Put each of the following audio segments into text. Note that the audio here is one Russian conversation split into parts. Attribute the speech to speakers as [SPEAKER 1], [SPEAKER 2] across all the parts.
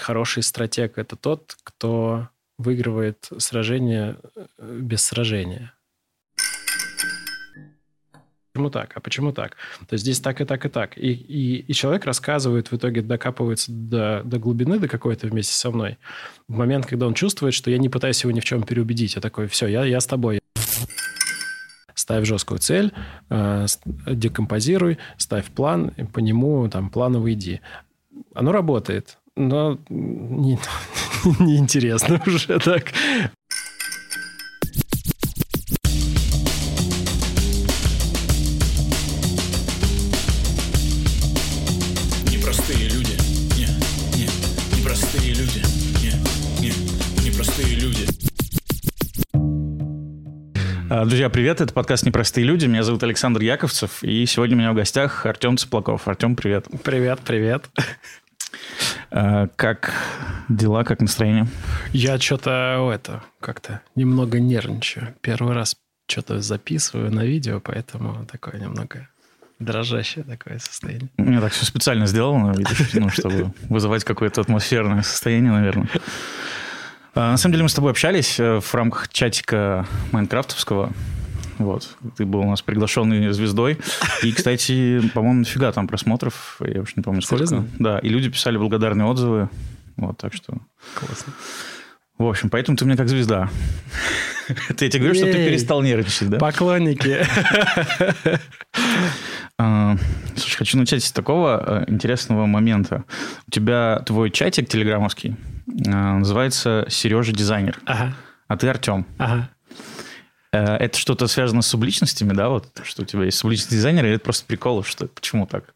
[SPEAKER 1] хороший стратег – это тот, кто выигрывает сражение э, без сражения. Почему так? А почему так? То есть здесь так и так и так. И, и, и человек рассказывает, в итоге докапывается до, до глубины, до какой-то вместе со мной. В момент, когда он чувствует, что я не пытаюсь его ни в чем переубедить. Я такой, все, я, я с тобой. Ставь жесткую цель, э, декомпозируй, ставь план, по нему там планово иди. Оно работает, но не, неинтересно уже так.
[SPEAKER 2] А, друзья, привет, это подкаст «Непростые люди». Меня зовут Александр Яковцев, и сегодня у меня в гостях Артем Цыплаков. Артем, привет.
[SPEAKER 1] Привет, привет.
[SPEAKER 2] А, как дела, как настроение?
[SPEAKER 1] Я что-то это как-то немного нервничаю. Первый раз что-то записываю на видео, поэтому такое немного дрожащее такое состояние.
[SPEAKER 2] Я так все специально сделано, видишь, ну, чтобы вызывать какое-то атмосферное состояние, наверное. А, на самом деле мы с тобой общались э, в рамках чатика майнкрафтовского. Вот. Ты был у нас приглашенный звездой. И, кстати, по-моему, нафига там просмотров. Я уж не помню, сколько. Серьезно? Да. И люди писали благодарные отзывы. Вот, так что...
[SPEAKER 1] Классно.
[SPEAKER 2] В общем, поэтому ты мне как звезда. Это я тебе говорю, чтобы ты перестал нервничать, да?
[SPEAKER 1] Поклонники.
[SPEAKER 2] А, слушай, хочу начать с такого э, интересного момента. У тебя твой чатик телеграммовский, Э, называется Сережа дизайнер. А ты Артем.
[SPEAKER 1] Ага.
[SPEAKER 2] Э, это что-то связано с субличностями, да? Вот что у тебя есть субличный дизайнер, или это просто прикол, что почему так?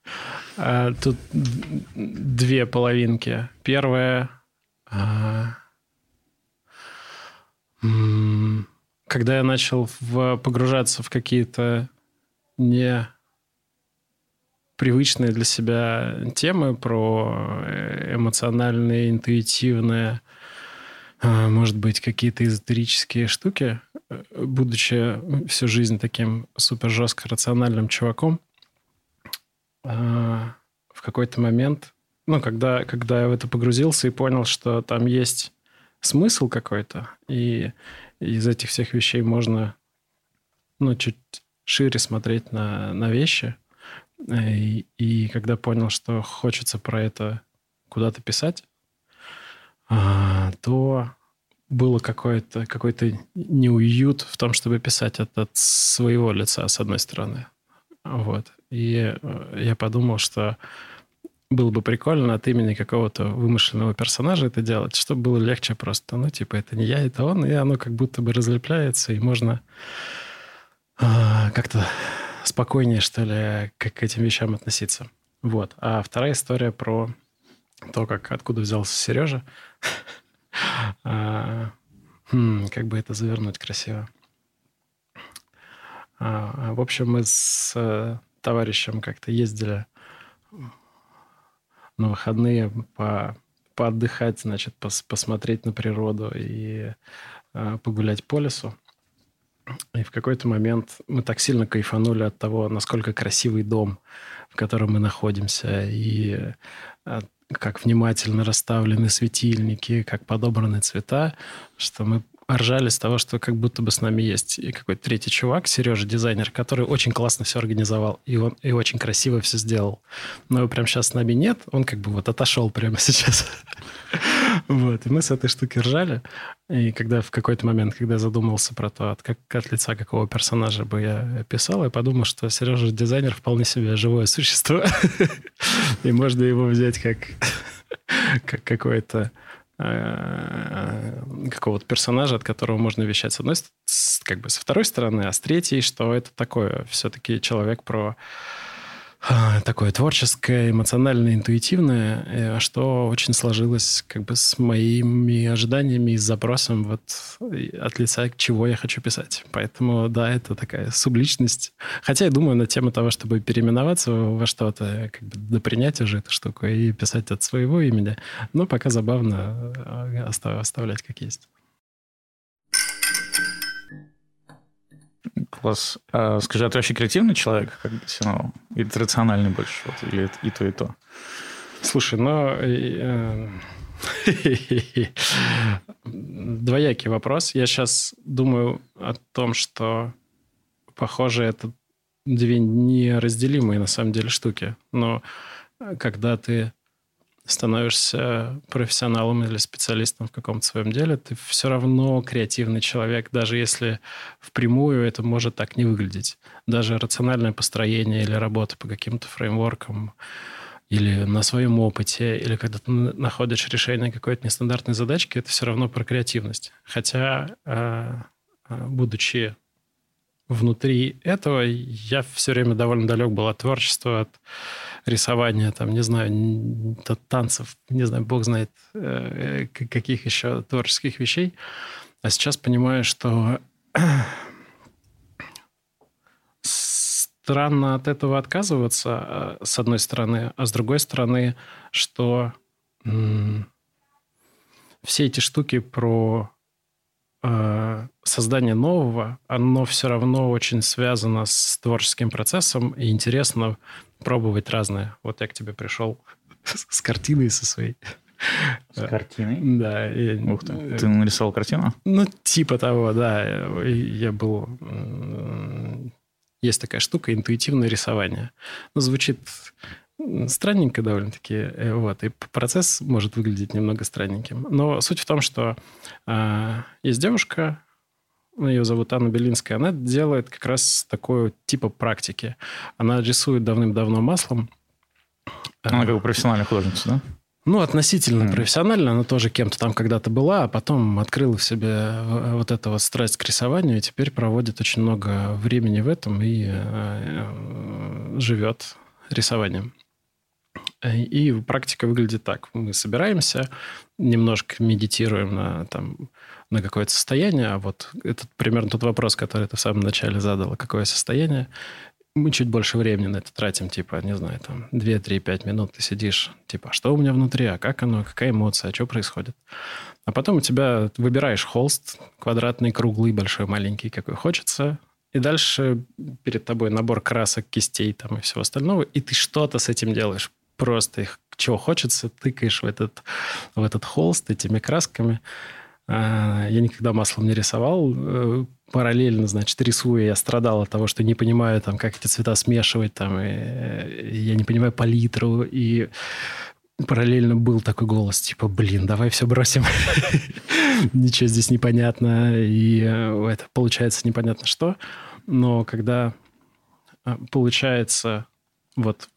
[SPEAKER 1] А, тут две половинки. Первая, а, когда я начал погружаться в какие-то не привычные для себя темы про э, эмоциональные, интуитивные, а, может быть, какие-то эзотерические штуки, будучи всю жизнь таким супер жестко рациональным чуваком, а, в какой-то момент, ну, когда, когда я в это погрузился и понял, что там есть смысл какой-то, и из этих всех вещей можно, ну, чуть шире смотреть на, на вещи – и, и когда понял, что хочется про это куда-то писать, а, то было какой-то какой то неуют в том, чтобы писать это от своего лица, с одной стороны. Вот. И э, я подумал, что было бы прикольно от имени какого-то вымышленного персонажа это делать, чтобы было легче просто. Ну, типа, это не я, это он, и оно как будто бы разлепляется, и можно а, как-то спокойнее, что ли, к, к этим вещам относиться. Вот. А вторая история про то, как откуда взялся Сережа. А, хм, как бы это завернуть красиво. А, в общем, мы с э, товарищем как-то ездили на выходные по, поотдыхать, значит, пос, посмотреть на природу и э, погулять по лесу. И в какой-то момент мы так сильно кайфанули от того, насколько красивый дом, в котором мы находимся, и э, как внимательно расставлены светильники, как подобраны цвета, что мы ржали с того, что как будто бы с нами есть и какой-то третий чувак, Сережа, дизайнер, который очень классно все организовал, и он и очень красиво все сделал. Но его прямо сейчас с нами нет, он как бы вот отошел прямо сейчас. Вот, и мы с этой штуки ржали. И когда в какой-то момент, когда задумался про то, от, как, от лица какого персонажа бы я писал, я подумал, что Сережа дизайнер вполне себе живое существо. И можно его взять как, как какое-то э, какого-то персонажа, от которого можно вещать с одной как бы со второй стороны, а с третьей, что это такое все-таки человек про такое творческое, эмоциональное, интуитивное, э, что очень сложилось как бы с моими ожиданиями и запросом вот от лица, чего я хочу писать. Поэтому, да, это такая субличность. Хотя я думаю на тему того, чтобы переименоваться во что-то, как бы допринять уже эту штуку и писать от своего имени. Но пока забавно э, оставлять как есть.
[SPEAKER 2] Класс. А, скажи, а ты вообще креативный человек, как ну, или рациональный больше, вот, или и то, и то?
[SPEAKER 1] Слушай, ну, э, Двоякий вопрос. Я сейчас думаю о том, что, похоже, это две неразделимые на самом деле штуки. Но когда ты становишься профессионалом или специалистом в каком-то своем деле, ты все равно креативный человек, даже если впрямую это может так не выглядеть. Даже рациональное построение или работа по каким-то фреймворкам или на своем опыте, или когда ты находишь решение какой-то нестандартной задачки, это все равно про креативность. Хотя, э, э, будучи внутри этого, я все время довольно далек был от творчества, от рисования, там, не знаю, танцев, не знаю, бог знает, э, каких еще творческих вещей. А сейчас понимаю, что странно от этого отказываться, э, с одной стороны, а с другой стороны, что все эти штуки про э, создание нового, оно все равно очень связано с творческим процессом, и интересно пробовать разное. Вот я к тебе пришел с картиной со своей.
[SPEAKER 2] С картиной?
[SPEAKER 1] Да.
[SPEAKER 2] Ух ты. Ты нарисовал картину?
[SPEAKER 1] Ну, типа того, да. Я был есть такая штука интуитивное рисование. Ну, звучит странненько довольно-таки, э, вот, и процесс может выглядеть немного странненьким. Но суть в том, что э, есть девушка, ее зовут Анна Белинская, она делает как раз такое типа практики. Она рисует давным-давно маслом.
[SPEAKER 2] Она как бы профессиональная художница, да?
[SPEAKER 1] Ну, относительно mm. профессионально. Она тоже кем-то там когда-то была, а потом открыла в себе вот эту вот страсть к рисованию, и теперь проводит очень много времени в этом и э, живет рисованием. И практика выглядит так. Мы собираемся, немножко медитируем на, там, на какое-то состояние. А вот этот примерно тот вопрос, который ты в самом начале задала. Какое состояние? мы чуть больше времени на это тратим, типа, не знаю, там, 2, 3, 5 минут ты сидишь, типа, а что у меня внутри, а как оно, какая эмоция, а что происходит. А потом у тебя выбираешь холст, квадратный, круглый, большой, маленький, какой хочется, и дальше перед тобой набор красок, кистей там и всего остального, и ты что-то с этим делаешь. Просто их чего хочется, тыкаешь в этот, в этот холст этими красками. А, я никогда маслом не рисовал. Э, параллельно, значит, рисуя, я страдал от того, что не понимаю, там, как эти цвета смешивать, там, и, и я не понимаю палитру, и параллельно был такой голос, типа, блин, давай все бросим. Ничего здесь непонятно, и э, это получается непонятно что. Но когда э, получается вот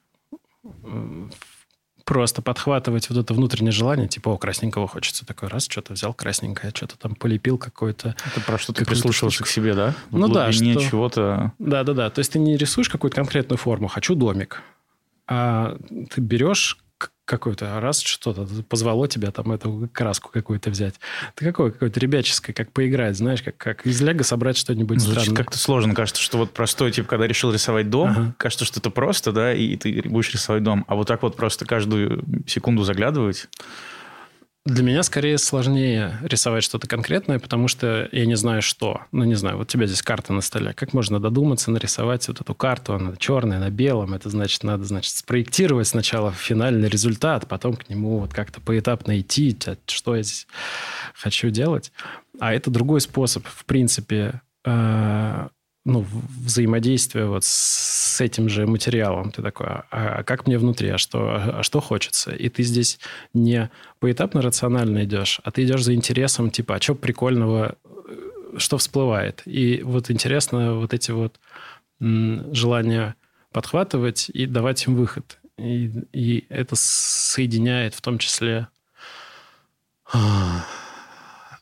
[SPEAKER 1] просто подхватывать вот это внутреннее желание, типа, о, красненького хочется. Такой раз, что-то взял красненькое, что-то там полепил какой-то...
[SPEAKER 2] Это про что ты прислушался к себе, да?
[SPEAKER 1] В ну да.
[SPEAKER 2] Что... чего-то...
[SPEAKER 1] Да-да-да. То есть ты не рисуешь какую-то конкретную форму, хочу домик, а ты берешь какой-то раз что-то позвало тебя там эту краску какую-то взять. Ты какое какое-то ребяческое, как поиграть, знаешь, как, как из Лего собрать что-нибудь
[SPEAKER 2] Звучит
[SPEAKER 1] странное.
[SPEAKER 2] как-то сложно. Кажется, что вот простой тип, когда решил рисовать дом, ага. кажется, что это просто, да, и ты будешь рисовать дом. А вот так вот просто каждую секунду заглядывать...
[SPEAKER 1] Для меня скорее сложнее рисовать что-то конкретное, потому что я не знаю, что. Ну, не знаю, вот у тебя здесь карта на столе. Как можно додуматься нарисовать вот эту карту? Она черная, на белом. Это значит, надо, значит, спроектировать сначала финальный результат, потом к нему вот как-то поэтапно идти, что я здесь хочу делать. А это другой способ, в принципе, э, ну, взаимодействие вот с этим же материалом. Ты такой, а, а как мне внутри, а что, а что хочется? И ты здесь не поэтапно рационально идешь, а ты идешь за интересом, типа, а что прикольного, э, что всплывает? И вот интересно вот эти вот желания подхватывать и давать им выход. И, и это соединяет в том числе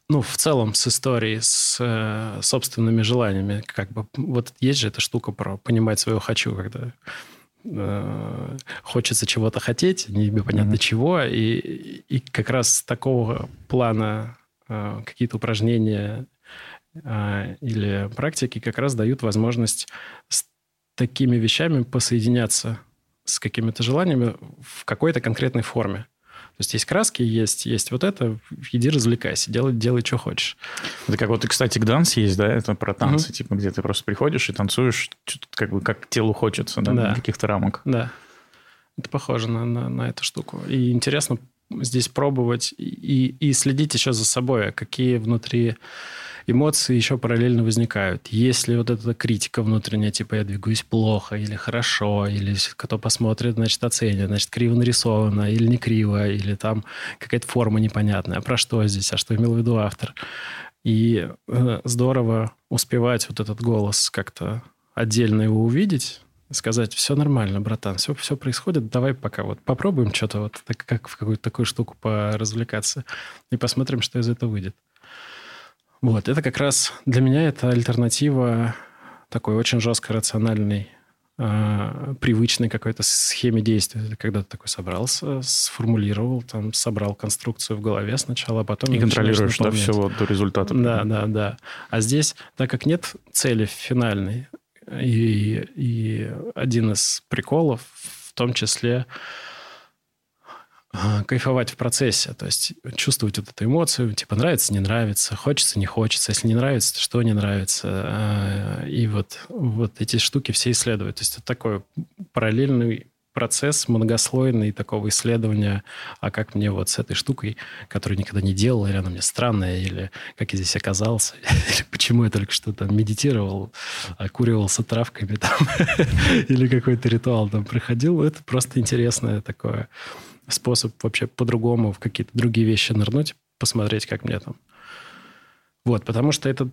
[SPEAKER 1] ну, в целом с историей, с э, собственными желаниями. Как бы, вот есть же эта штука про понимать свое «хочу», когда э, хочется чего-то хотеть, непонятно mm-hmm. чего, и, и как раз такого плана э, какие-то упражнения э, или практики как раз дают возможность с такими вещами посоединяться с какими-то желаниями в какой-то конкретной форме. То есть есть краски, есть, есть вот это, иди развлекайся, делай, делай, что хочешь.
[SPEAKER 2] Это как вот, и, кстати, к данс есть, да, это про танцы, угу. типа, где ты просто приходишь и танцуешь, как бы как телу хочется, да, да. каких-то рамок.
[SPEAKER 1] Да, это похоже на, на, на эту штуку. И интересно здесь пробовать и, и следить еще за собой, а какие внутри эмоции еще параллельно возникают. Если вот эта критика внутренняя, типа я двигаюсь плохо или хорошо, или кто посмотрит, значит, оценит, значит, криво нарисовано или не криво, или там какая-то форма непонятная. Про что здесь? А что имел в виду автор? И э, здорово успевать вот этот голос как-то отдельно его увидеть, сказать, все нормально, братан, все, все происходит, давай пока вот попробуем что-то вот так, как в какую-то такую штуку поразвлекаться и посмотрим, что из этого выйдет. Вот, это как раз для меня это альтернатива такой очень жестко рациональной, э, привычной какой-то схеме действия. Это когда ты такой собрался, сформулировал, там, собрал конструкцию в голове сначала, а потом...
[SPEAKER 2] И контролируешь, да, все вот до результата.
[SPEAKER 1] Да, да, да. А здесь, так как нет цели финальной, и, и один из приколов в том числе а, кайфовать в процессе, то есть чувствовать вот эту эмоцию, типа нравится, не нравится, хочется, не хочется, если не нравится, то что не нравится. А, и вот, вот эти штуки все исследуют. То есть это такой параллельный процесс многослойный такого исследования, а как мне вот с этой штукой, которую никогда не делал, или она мне странная, или как я здесь оказался, или почему я только что там медитировал, окуривался травками там, или какой-то ритуал там проходил. Это просто интересное такое способ вообще по-другому в какие-то другие вещи нырнуть, посмотреть, как мне там. Вот, потому что это...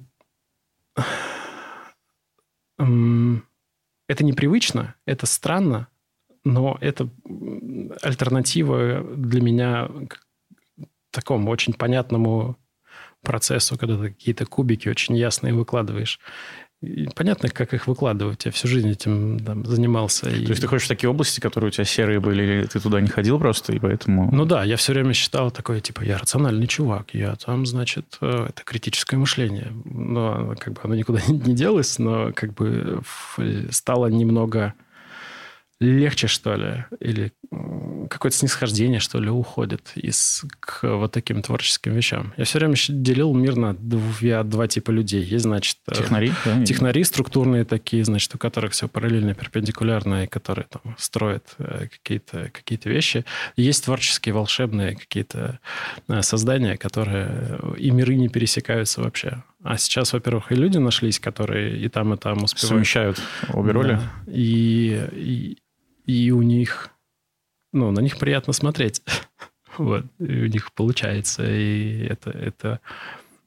[SPEAKER 1] Это непривычно, это странно, но это альтернатива для меня к такому очень понятному процессу, когда ты какие-то кубики очень ясные выкладываешь. И понятно, как их выкладывать. Я всю жизнь этим там, занимался.
[SPEAKER 2] То и... есть ты ходишь в такие области, которые у тебя серые были, или ты туда не ходил просто, и поэтому...
[SPEAKER 1] Ну да, я все время считал такой, типа, я рациональный чувак, я там, значит, э, это критическое мышление. Но как бы оно никуда не делось, но как бы стало немного легче, что ли, или какое-то снисхождение, что ли, уходит из, к вот таким творческим вещам. Я все время делил мир на два, два типа людей. Есть, значит...
[SPEAKER 2] Э, технари? Да?
[SPEAKER 1] Технари структурные такие, значит, у которых все параллельно, перпендикулярно, и которые там строят э, какие-то какие вещи. есть творческие, волшебные какие-то э, создания, которые и миры не пересекаются вообще. А сейчас, во-первых, и люди нашлись, которые и там, и там успевают.
[SPEAKER 2] Совмещают обе роли. Да.
[SPEAKER 1] И, и, и у них, ну, на них приятно смотреть. вот, и у них получается, и это, это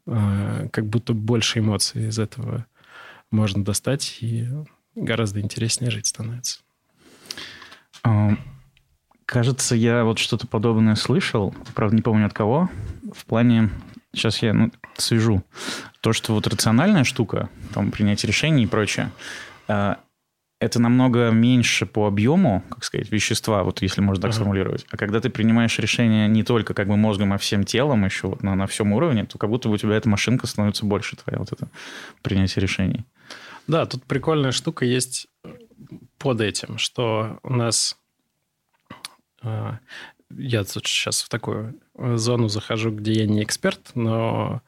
[SPEAKER 1] э, как будто больше эмоций из этого можно достать, и гораздо интереснее жить становится.
[SPEAKER 2] Кажется, я вот что-то подобное слышал, правда, не помню от кого, в плане, сейчас я ну, свяжу, то, что вот рациональная штука, там, принятие решений и прочее, а, это намного меньше по объему, как сказать, вещества, вот если можно так uh-huh. сформулировать. А когда ты принимаешь решение не только как бы мозгом, а всем телом еще вот на, на всем уровне, то как будто бы у тебя эта машинка становится больше, твоя вот это принятие решений.
[SPEAKER 1] Да, тут прикольная штука есть под этим, что у нас... А, я тут сейчас в такую зону захожу, где я не эксперт, но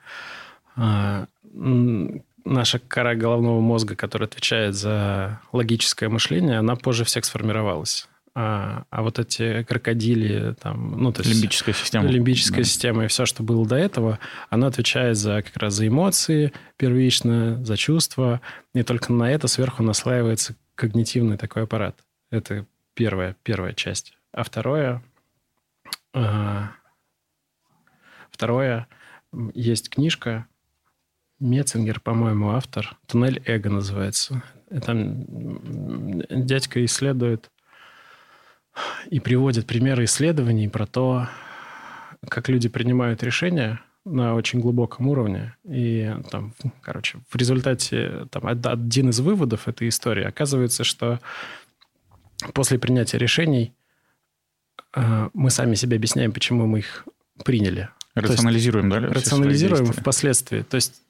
[SPEAKER 1] наша кора головного мозга, которая отвечает за логическое мышление, она позже всех сформировалась. А, а вот эти крокодили, там, ну, то есть...
[SPEAKER 2] Лимбическая система.
[SPEAKER 1] Лимбическая да. система и все, что было до этого, она отвечает за как раз за эмоции первично, за чувства. И только на это сверху наслаивается когнитивный такой аппарат. Это первая, первая часть. А второе... А, второе, есть книжка Меценгер, по-моему, автор. «Туннель эго» называется. Там дядька исследует и приводит примеры исследований про то, как люди принимают решения на очень глубоком уровне. И там, короче, в результате там, один из выводов этой истории оказывается, что после принятия решений э, мы сами себе объясняем, почему мы их приняли.
[SPEAKER 2] Рационализируем,
[SPEAKER 1] есть,
[SPEAKER 2] да?
[SPEAKER 1] Рационализируем впоследствии. То есть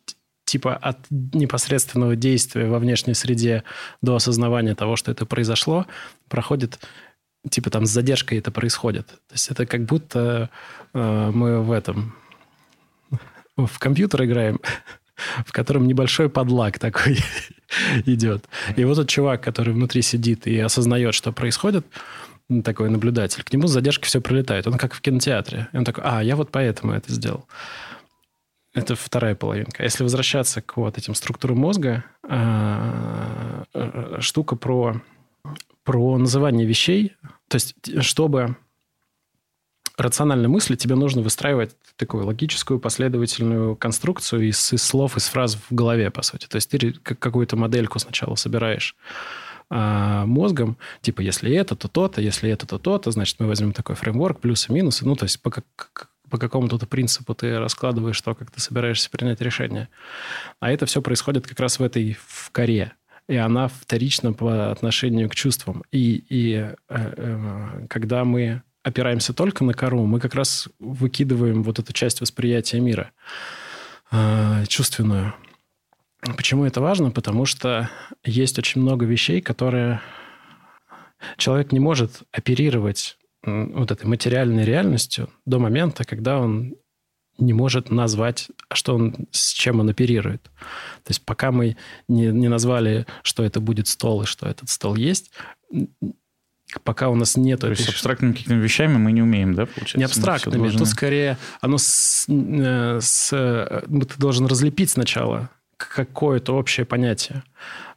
[SPEAKER 1] типа от непосредственного действия во внешней среде до осознавания того, что это произошло, проходит типа там с задержкой это происходит. То есть это как будто э, мы в этом в компьютер играем, в котором небольшой подлаг такой идет. И вот этот чувак, который внутри сидит и осознает, что происходит, такой наблюдатель, к нему с задержкой все прилетает. Он как в кинотеатре. И он такой, а, я вот поэтому это сделал. Это вторая половинка. Если возвращаться к вот этим структурам мозга, а, э, штука про, про называние вещей, то есть чтобы рационально мыслить, тебе нужно выстраивать такую логическую последовательную конструкцию из, из слов, из фраз в голове, по сути. То есть ты какую-то модельку сначала собираешь а, мозгом, типа, если это, то то-то, если это, то то-то, значит, мы возьмем такой фреймворк, плюсы, минусы, ну, то есть по, по какому-то принципу ты раскладываешь то, как ты собираешься принять решение. А это все происходит как раз в этой в коре. И она вторична по отношению к чувствам. И, и э, э, когда мы опираемся только на кору, мы как раз выкидываем вот эту часть восприятия мира э, чувственную. Почему это важно? Потому что есть очень много вещей, которые человек не может оперировать вот этой материальной реальностью до момента, когда он не может назвать, что он, с чем он оперирует. То есть пока мы не, не назвали, что это будет стол и что этот стол есть, пока у нас нет...
[SPEAKER 2] То этой... есть абстрактными какими-то вещами мы не умеем, да,
[SPEAKER 1] получается? Не абстрактными, должны... тут скорее оно с, э, с, э, ты должен разлепить сначала какое-то общее понятие.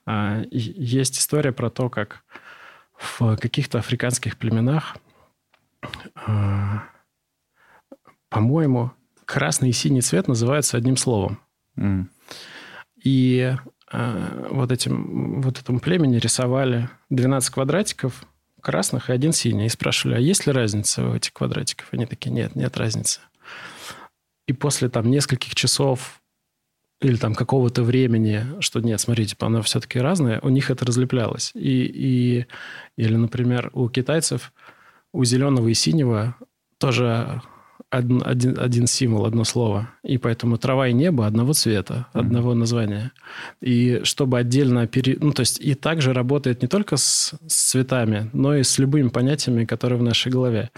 [SPEAKER 1] А, есть история про то, как в каких-то африканских племенах, по-моему, красный и синий цвет называются одним словом. Mm. И а, вот, этим, вот этому племени рисовали 12 квадратиков красных и один синий. И спрашивали, а есть ли разница у этих квадратиков? Они такие, нет, нет разницы. И после там нескольких часов или там какого-то времени, что нет, смотрите, она все-таки разная, у них это разлеплялось. И, и, или, например, у китайцев у зеленого и синего тоже один, один, один символ, одно слово. И поэтому трава и небо одного цвета, mm-hmm. одного названия. И чтобы отдельно... Пере... Ну, то есть и также работает не только с, с цветами, но и с любыми понятиями, которые в нашей голове.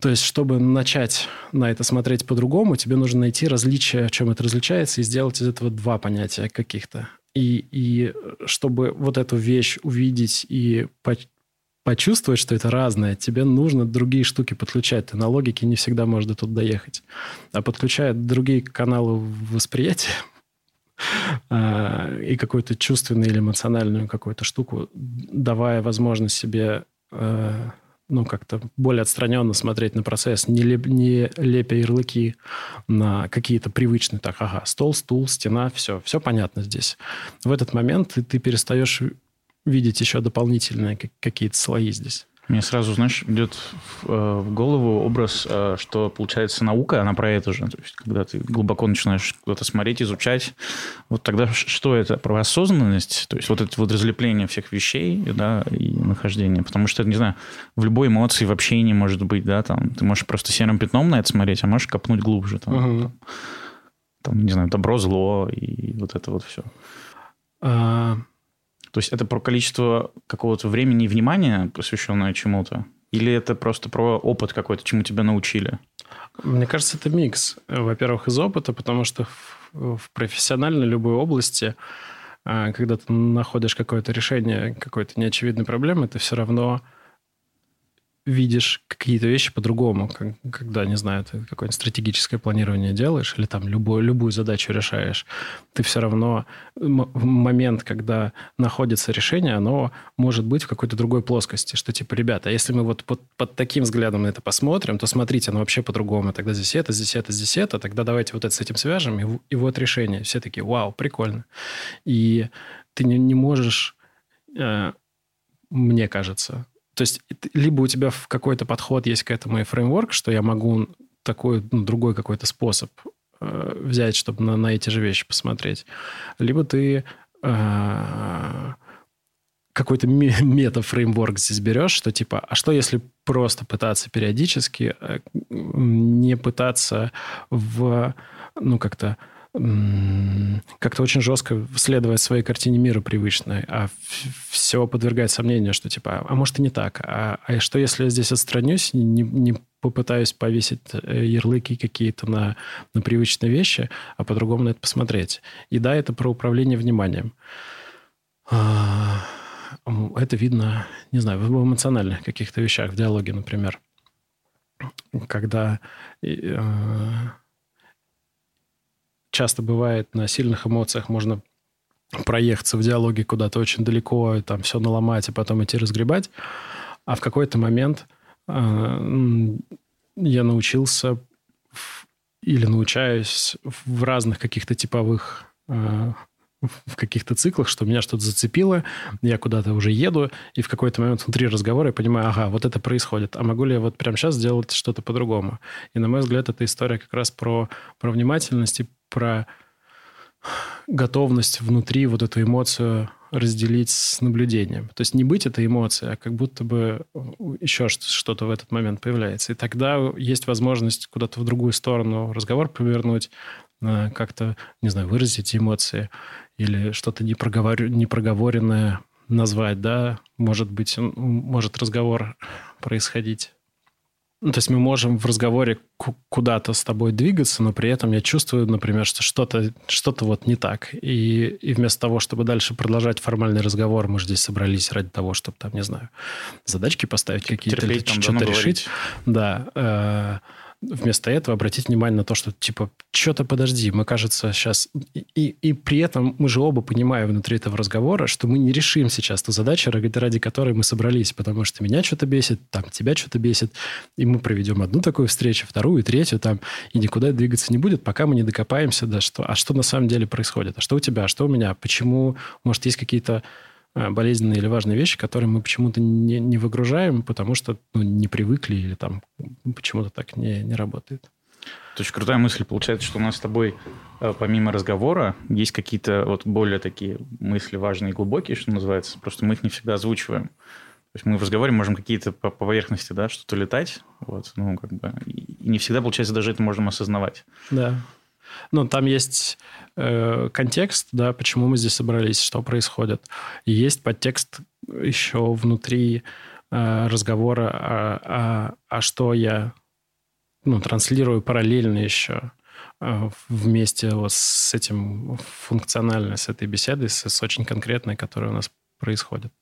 [SPEAKER 1] То есть, чтобы начать на это смотреть по-другому, тебе нужно найти различия, в чем это различается, и сделать из этого два понятия каких-то. И, и чтобы вот эту вещь увидеть и почувствовать, что это разное, тебе нужно другие штуки подключать. Ты на логике не всегда можешь до тут доехать. А подключая другие каналы восприятия, а, и какую-то чувственную или эмоциональную какую-то штуку, давая возможность себе а, ну, как-то более отстраненно смотреть на процесс, не, леп, не лепя ярлыки на какие-то привычные, так, ага, стол, стул, стена, все, все понятно здесь. В этот момент ты, ты перестаешь видеть еще дополнительные какие-то слои здесь.
[SPEAKER 2] Мне сразу, знаешь, идет в, э, в голову образ, э, что, получается, наука, она про это же. То есть, когда ты глубоко начинаешь куда-то смотреть, изучать, вот тогда что это? Про осознанность? То есть, вот это вот разлепление всех вещей, да, и нахождение. Потому что, не знаю, в любой эмоции, в общении может быть, да, там, ты можешь просто серым пятном на это смотреть, а можешь копнуть глубже. Там, угу. там, там не знаю, добро, зло и вот это вот все. А то есть это про количество какого-то времени и внимания, посвященное чему-то? Или это просто про опыт какой-то, чему тебя научили?
[SPEAKER 1] Мне кажется, это микс. Во-первых, из опыта, потому что в, в профессиональной любой области, а, когда ты находишь какое-то решение какой-то неочевидной проблемы, ты все равно видишь какие-то вещи по-другому, когда, не знаю, ты какое-нибудь стратегическое планирование делаешь или там любую, любую задачу решаешь, ты все равно в момент, когда находится решение, оно может быть в какой-то другой плоскости, что типа, ребята, если мы вот под, под таким взглядом на это посмотрим, то смотрите, оно вообще по-другому, тогда здесь это, здесь это, здесь это, тогда давайте вот это с этим свяжем, и, и вот решение. Все такие, вау, прикольно. И ты не, не можешь, э, мне кажется, то есть либо у тебя какой-то подход есть к этому и фреймворк, что я могу такой, ну, другой какой-то способ э, взять, чтобы на, на эти же вещи посмотреть. Либо ты э, какой-то мета-фреймворк здесь берешь, что типа, а что если просто пытаться периодически, э, не пытаться в, ну, как-то как-то очень жестко следовать своей картине мира привычной, а все подвергает сомнению, что типа, а может и не так, а, а что если я здесь отстранюсь, не, не попытаюсь повесить э, ярлыки какие-то на, на привычные вещи, а по-другому на это посмотреть. И да, это про управление вниманием. А, Это видно, не знаю, в эмоциональных каких-то вещах, в диалоге, например. Когда э, часто бывает на сильных эмоциях можно проехаться в диалоге куда-то очень далеко, и там все наломать, и потом идти разгребать. А в какой-то момент э, я научился или научаюсь в разных каких-то типовых э, в каких-то циклах, что меня что-то зацепило, я куда-то уже еду, и в какой-то момент внутри разговора я понимаю, ага, вот это происходит, а могу ли я вот прямо сейчас сделать что-то по-другому? И, на мой взгляд, эта история как раз про, про внимательность и про готовность внутри вот эту эмоцию разделить с наблюдением. То есть не быть этой эмоцией, а как будто бы еще что-то в этот момент появляется. И тогда есть возможность куда-то в другую сторону разговор повернуть, э, как-то, не знаю, выразить эмоции или что-то непроговор... непроговоренное назвать, да, может быть, может разговор происходить ну, то есть мы можем в разговоре куда-то с тобой двигаться, но при этом я чувствую, например, что что-то что вот не так. И, и вместо того, чтобы дальше продолжать формальный разговор, мы же здесь собрались ради того, чтобы там, не знаю, задачки поставить какие-то или что-то решить. Да. Э, вместо этого обратить внимание на то, что, типа, что-то подожди, мы, кажется, сейчас... И, и при этом мы же оба понимаем внутри этого разговора, что мы не решим сейчас ту задачу, ради, которой мы собрались, потому что меня что-то бесит, там тебя что-то бесит, и мы проведем одну такую встречу, вторую, третью там, и никуда двигаться не будет, пока мы не докопаемся, да, что, а что на самом деле происходит, а что у тебя, а что у меня, почему, может, есть какие-то болезненные или важные вещи, которые мы почему-то не, не выгружаем, потому что ну, не привыкли или там почему-то так не, не работает.
[SPEAKER 2] Очень крутая мысль. Получается, что у нас с тобой э, помимо разговора есть какие-то вот более такие мысли важные и глубокие, что называется. Просто мы их не всегда озвучиваем. То есть мы в разговоре можем какие-то по поверхности, да, что-то летать, вот, ну, как бы, и не всегда, получается, даже это можем осознавать.
[SPEAKER 1] Да. Ну, там есть э, контекст, да, почему мы здесь собрались, что происходит. И есть подтекст еще внутри э, разговора, а, а, а что я ну, транслирую параллельно еще э, вместе вот с этим функциональной, с этой беседой, с, с очень конкретной, которая у нас происходит.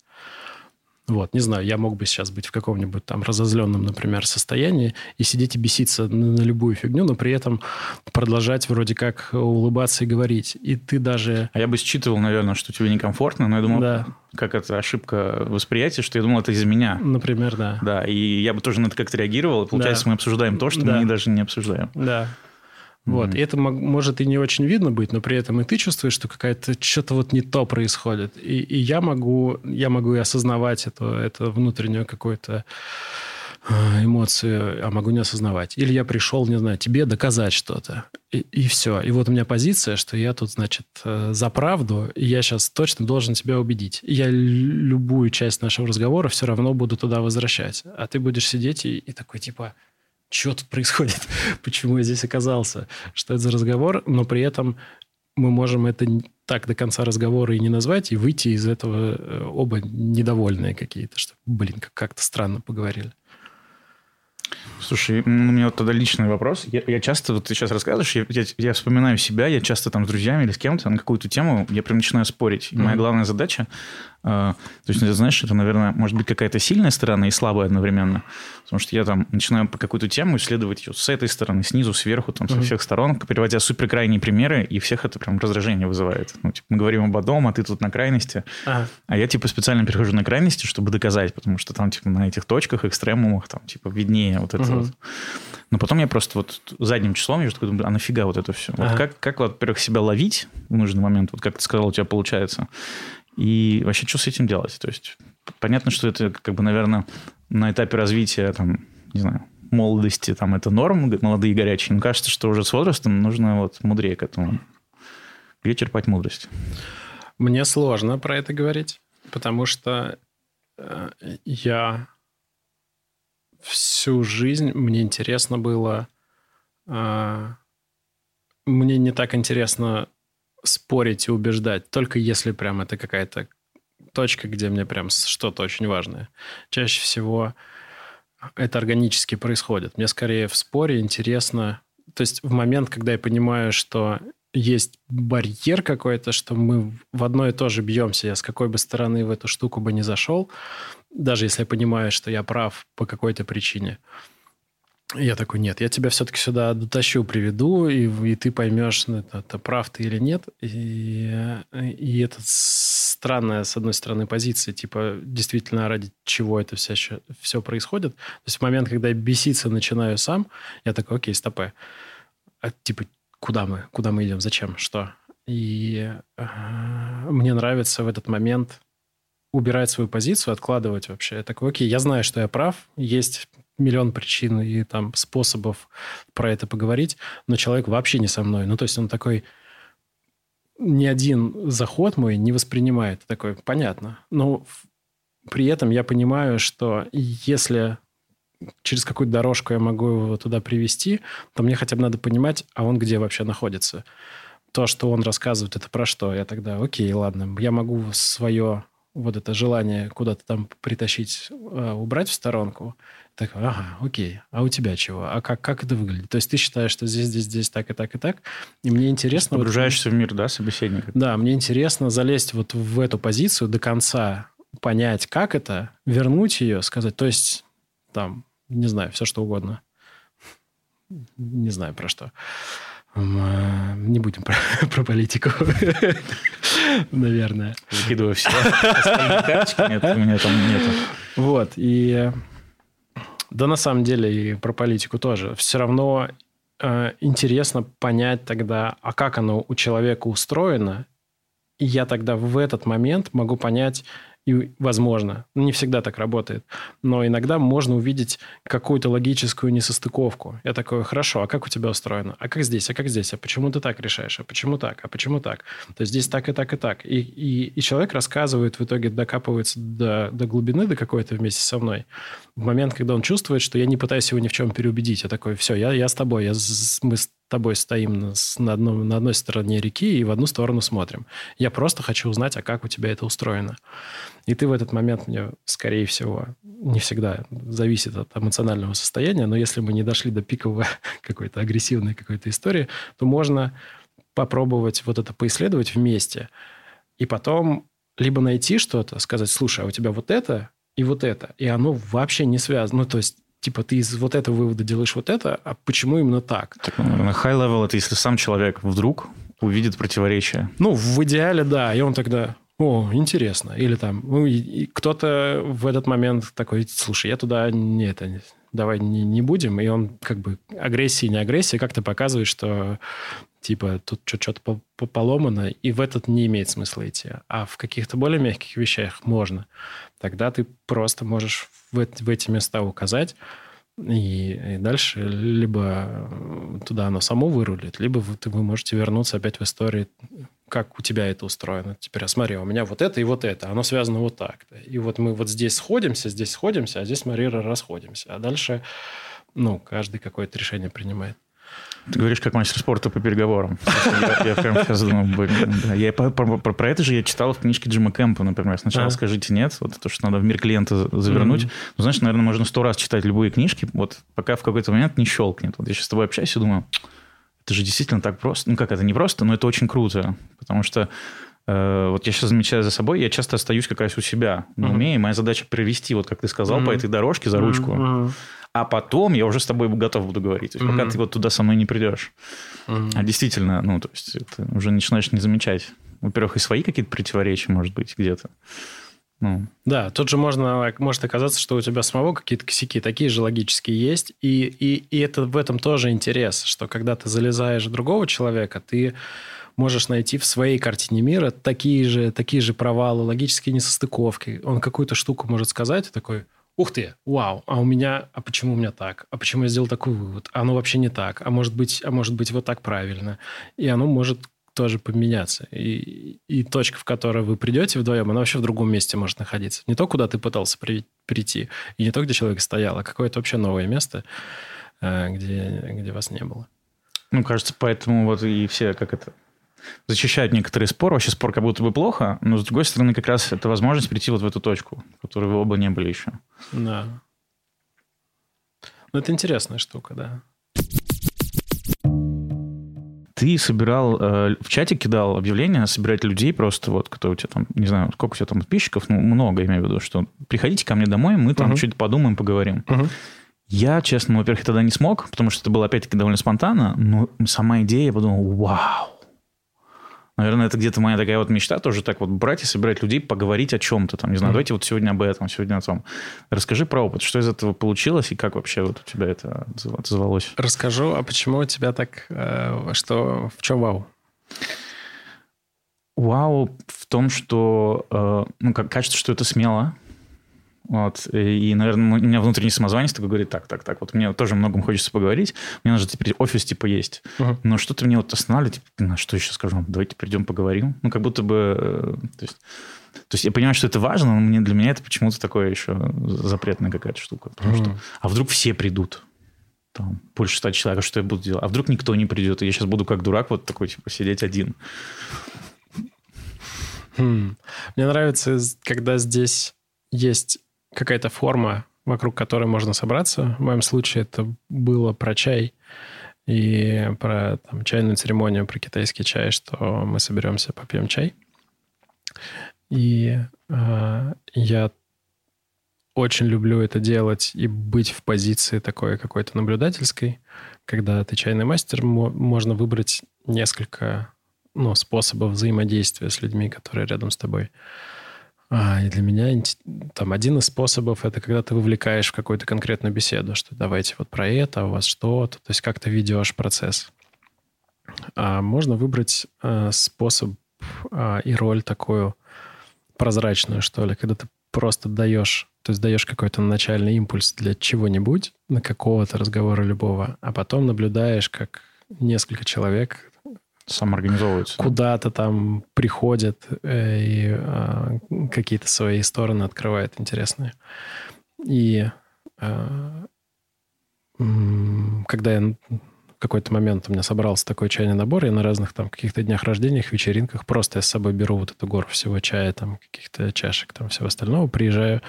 [SPEAKER 1] Вот, не знаю, я мог бы сейчас быть в каком-нибудь там разозленном, например, состоянии и сидеть и беситься на, на любую фигню, но при этом продолжать вроде как улыбаться и говорить. И ты даже...
[SPEAKER 2] А я бы считывал, наверное, что тебе некомфортно, но я думал, да. как это ошибка восприятия, что я думал, это из-за меня.
[SPEAKER 1] Например, да.
[SPEAKER 2] Да, и я бы тоже на это как-то реагировал. И получается, да. мы обсуждаем то, что да. мы даже не обсуждаем.
[SPEAKER 1] Да. Вот. Mm-hmm. И это может и не очень видно быть, но при этом и ты чувствуешь, что какая-то что-то вот не то происходит. И, и я могу, я могу и осознавать это, это внутреннюю какую-то э, эмоцию, а могу не осознавать. Или я пришел, не знаю, тебе доказать что-то. И, и все. И вот у меня позиция, что я тут, значит, э, за правду, и я сейчас точно должен тебя убедить. И я любую часть нашего разговора все равно буду туда возвращать. А ты будешь сидеть и, и такой, типа, что тут происходит, почему я здесь оказался, что это за разговор, но при этом мы можем это так до конца разговора и не назвать, и выйти из этого э, оба недовольные какие-то, что, блин, как-то странно поговорили.
[SPEAKER 2] Слушай, у меня вот тогда личный вопрос. Я, я часто, вот ты сейчас рассказываешь, я, я, я вспоминаю себя, я часто там с друзьями или с кем-то на какую-то тему, я прям начинаю спорить. И mm-hmm. моя главная задача то есть, знаешь, это, наверное, может быть какая-то сильная сторона и слабая одновременно. Потому что я там начинаю по какую-то тему исследовать ее с этой стороны, снизу, сверху, там, со uh-huh. всех сторон, приводя супер крайние примеры, и всех это прям раздражение вызывает. Ну, типа, мы говорим об одном, а ты тут на крайности. Uh-huh. А я, типа, специально перехожу на крайности, чтобы доказать, потому что там, типа, на этих точках, экстремумах, там, типа, виднее вот это uh-huh. вот. Но потом я просто вот задним числом, я же такой думаю, а нафига вот это все? Uh-huh. Вот как, как, во-первых, себя ловить в нужный момент, вот как ты сказал, у тебя получается, и вообще, что с этим делать? То есть, понятно, что это, как бы, наверное, на этапе развития, там, не знаю, молодости, там, это норм, молодые и горячие. Но кажется, что уже с возрастом нужно вот мудрее к этому. Где черпать мудрость?
[SPEAKER 1] Мне сложно про это говорить, потому что э, я всю жизнь, мне интересно было... Э, мне не так интересно спорить и убеждать, только если прям это какая-то точка, где мне прям что-то очень важное. Чаще всего это органически происходит. Мне скорее в споре интересно... То есть в момент, когда я понимаю, что есть барьер какой-то, что мы в одно и то же бьемся. Я с какой бы стороны в эту штуку бы не зашел, даже если я понимаю, что я прав по какой-то причине. Я такой, нет, я тебя все-таки сюда дотащу, приведу, и, и ты поймешь, ну, это, это прав ты или нет. И, и это странная, с одной стороны, позиция, типа, действительно, ради чего это все, все происходит. То есть в момент, когда я беситься начинаю сам, я такой, окей, стопэ. А, типа, куда мы, куда мы идем, зачем, что. И э, мне нравится в этот момент убирать свою позицию, откладывать вообще. Я такой, окей, я знаю, что я прав, есть миллион причин и там способов про это поговорить, но человек вообще не со мной. Ну, то есть он такой, ни один заход мой не воспринимает. Такой, понятно. Но при этом я понимаю, что если через какую-то дорожку я могу его туда привести, то мне хотя бы надо понимать, а он где вообще находится. То, что он рассказывает, это про что? Я тогда, окей, ладно, я могу свое вот это желание куда-то там притащить, э, убрать в сторонку. Так, ага, окей, а у тебя чего? А как, как это выглядит? То есть ты считаешь, что здесь, здесь, здесь так и так и так, и мне интересно...
[SPEAKER 2] Погружаешься вот, в мир, да, собеседника?
[SPEAKER 1] Да, мне интересно залезть вот в эту позицию до конца, понять, как это, вернуть ее, сказать, то есть там не знаю, все что угодно. Не знаю про что. А, не будем про, про политику, наверное.
[SPEAKER 2] Закидываю все. Нет, у меня там нету.
[SPEAKER 1] Вот, и... Да, на самом деле, и про политику тоже. Все равно э, интересно понять тогда, а как оно у человека устроено, и я тогда в этот момент могу понять, и возможно, не всегда так работает, но иногда можно увидеть какую-то логическую несостыковку. Я такой, хорошо, а как у тебя устроено? А как здесь? А как здесь? А почему ты так решаешь? А почему так? А почему так? То есть здесь так и так и так. И, и, и человек рассказывает, в итоге докапывается до, до глубины, до какой-то вместе со мной. В момент, когда он чувствует, что я не пытаюсь его ни в чем переубедить. Я такой, все, я, я с тобой, я, мы с тобой стоим на, на, одном, на одной стороне реки и в одну сторону смотрим. Я просто хочу узнать, а как у тебя это устроено. И ты в этот момент мне, скорее всего, не всегда зависит от эмоционального состояния, но если мы не дошли до пиковой какой-то агрессивной какой-то истории, то можно попробовать вот это поисследовать вместе. И потом либо найти что-то, сказать, слушай, а у тебя вот это и вот это, и оно вообще не связано. Ну, то есть типа, ты из вот этого вывода делаешь вот это, а почему именно так?
[SPEAKER 2] Так, наверное, high level – это если сам человек вдруг увидит противоречие.
[SPEAKER 1] Ну, в идеале, да. И он тогда, о, интересно. Или там, ну, кто-то в этот момент такой, слушай, я туда не это, давай не, не будем. И он как бы агрессии, не агрессии, как-то показывает, что типа тут что-то поломано, и в этот не имеет смысла идти. А в каких-то более мягких вещах можно. Тогда ты просто можешь в, в эти места указать, и, и дальше либо туда оно само вырулит, либо вы, вы можете вернуться опять в истории, как у тебя это устроено. Теперь, а смотри, у меня вот это и вот это, оно связано вот так. И вот мы вот здесь сходимся, здесь сходимся, а здесь, смотри, расходимся. А дальше, ну, каждый какое-то решение принимает.
[SPEAKER 2] Ты говоришь, как мастер спорта по переговорам. Я, я прям сейчас думаю, блин, да. я, про, про, про это же я читал в книжке Джима Кэмпа, например. Сначала а. скажите нет, вот то, что надо в мир клиента завернуть. Mm-hmm. Ну, знаешь, наверное, можно сто раз читать любые книжки, вот пока в какой-то момент не щелкнет. Вот я сейчас с тобой общаюсь и думаю, это же действительно так просто. Ну, как это не просто, но это очень круто. Потому что э, вот я сейчас замечаю за собой, я часто остаюсь как раз у себя на уме, mm-hmm. и моя задача провести, вот как ты сказал, mm-hmm. по этой дорожке за ручку. Mm-hmm а потом я уже с тобой готов буду говорить. То есть, mm-hmm. пока ты вот туда со мной не придешь. Mm-hmm. А действительно, ну, то есть, ты уже начинаешь не замечать. Во-первых, и свои какие-то противоречия, может быть, где-то.
[SPEAKER 1] Ну. Да, тут же можно, может оказаться, что у тебя самого какие-то косяки такие же логические есть. И, и, и это в этом тоже интерес, что когда ты залезаешь в другого человека, ты можешь найти в своей картине мира такие же, такие же провалы, логические несостыковки. Он какую-то штуку может сказать, и такой, ух ты, вау, а у меня, а почему у меня так? А почему я сделал такой вывод? А оно вообще не так. А может быть, а может быть вот так правильно. И оно может тоже поменяться. И, и точка, в которой вы придете вдвоем, она вообще в другом месте может находиться. Не то, куда ты пытался при, прийти, и не то, где человек стоял, а какое-то вообще новое место, э, где, где вас не было.
[SPEAKER 2] Ну, кажется, поэтому вот и все, как это, защищают некоторые споры. Вообще спор как будто бы плохо, но с другой стороны как раз это возможность прийти вот в эту точку, в которой вы оба не были еще.
[SPEAKER 1] Да. Ну, это интересная штука, да.
[SPEAKER 2] Ты собирал, э, в чате кидал объявление собирать людей просто, вот, кто у тебя там, не знаю, сколько у тебя там подписчиков, ну, много, имею в виду, что приходите ко мне домой, мы там uh-huh. чуть подумаем, поговорим. Uh-huh. Я, честно, во-первых, тогда не смог, потому что это было, опять-таки, довольно спонтанно, но сама идея, я подумал, вау, Наверное, это где-то моя такая вот мечта тоже так вот брать и собирать людей, поговорить о чем-то там. Не знаю, mm-hmm. давайте вот сегодня об этом, сегодня о том. Расскажи про опыт, что из этого получилось и как вообще вот у тебя это отозвалось?
[SPEAKER 1] Расскажу, а почему у тебя так, э, что, в чем вау?
[SPEAKER 2] Вау в том, что, э, ну, как кажется, что это смело, вот. И, наверное, у меня внутренний самозванец такой говорит, так, так, так, вот мне тоже многом хочется поговорить, мне нужно теперь офис типа есть. Uh-huh. Но что-то мне вот останавливает, типа, на что еще скажу, давайте придем поговорим. Ну, как будто бы... Э, то есть, то есть я понимаю, что это важно, но мне, для меня это почему-то такое еще запретная какая-то штука. Потому uh-huh. что, а вдруг все придут? Там, больше ста человек, а что я буду делать? А вдруг никто не придет, и я сейчас буду как дурак вот такой, типа, сидеть один.
[SPEAKER 1] Хм. Мне нравится, когда здесь есть какая-то форма, вокруг которой можно собраться. В моем случае это было про чай и про там, чайную церемонию, про китайский чай, что мы соберемся, попьем чай. И э, я очень люблю это делать и быть в позиции такой какой-то наблюдательской, когда ты чайный мастер, можно выбрать несколько ну, способов взаимодействия с людьми, которые рядом с тобой. А, и для меня там один из способов это когда ты вовлекаешь в какую-то конкретную беседу, что давайте вот про это, а у вас что-то, то есть как ты ведешь процесс. А можно выбрать а, способ а, и роль такую прозрачную, что ли, когда ты просто даешь, то есть даешь какой-то начальный импульс для чего-нибудь, на какого-то разговора любого, а потом наблюдаешь, как несколько человек
[SPEAKER 2] самоорганизовываются.
[SPEAKER 1] Куда-то там приходят э, и э, какие-то свои стороны открывают интересные. И э, когда я какой-то момент у меня собрался такой чайный набор, я на разных там каких-то днях рождения, вечеринках просто я с собой беру вот эту гору всего чая, там каких-то чашек, там всего остального, приезжаю,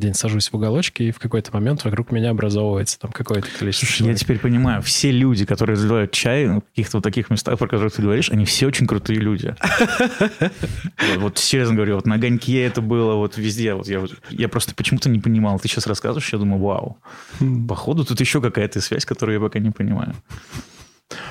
[SPEAKER 1] день сажусь в уголочке, и в какой-то момент вокруг меня образовывается там какое-то количество
[SPEAKER 2] Слушай, человек. я теперь понимаю, все люди, которые разливают чай в каких-то вот таких местах, про которые ты говоришь, они все очень крутые люди. Вот серьезно говорю, вот на огоньке это было, вот везде. Вот я просто почему-то не понимал. Ты сейчас рассказываешь, я думаю, вау. Хм. Походу, тут еще какая-то связь, которую я пока не понимаю.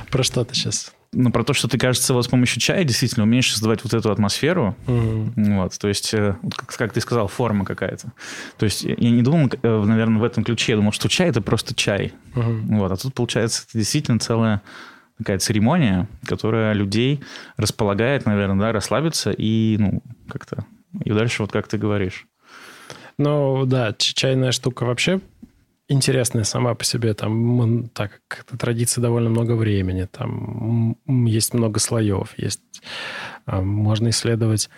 [SPEAKER 1] Про что ты сейчас?
[SPEAKER 2] Ну, про то, что ты, кажется, вот с помощью чая действительно умеешь создавать вот эту атмосферу. Угу. Вот, то есть, э, как, как ты сказал, форма какая-то. То есть, я не думал, э, наверное, в этом ключе. Я думал, что чай – это просто чай. Угу. Вот, а тут, получается, это действительно целая такая церемония, которая людей располагает, наверное, да, расслабиться и, ну, как-то... И дальше вот как ты говоришь.
[SPEAKER 1] Ну, да, чайная штука вообще интересная сама по себе. Там, так как традиции довольно много времени, там есть много слоев, есть а, можно исследовать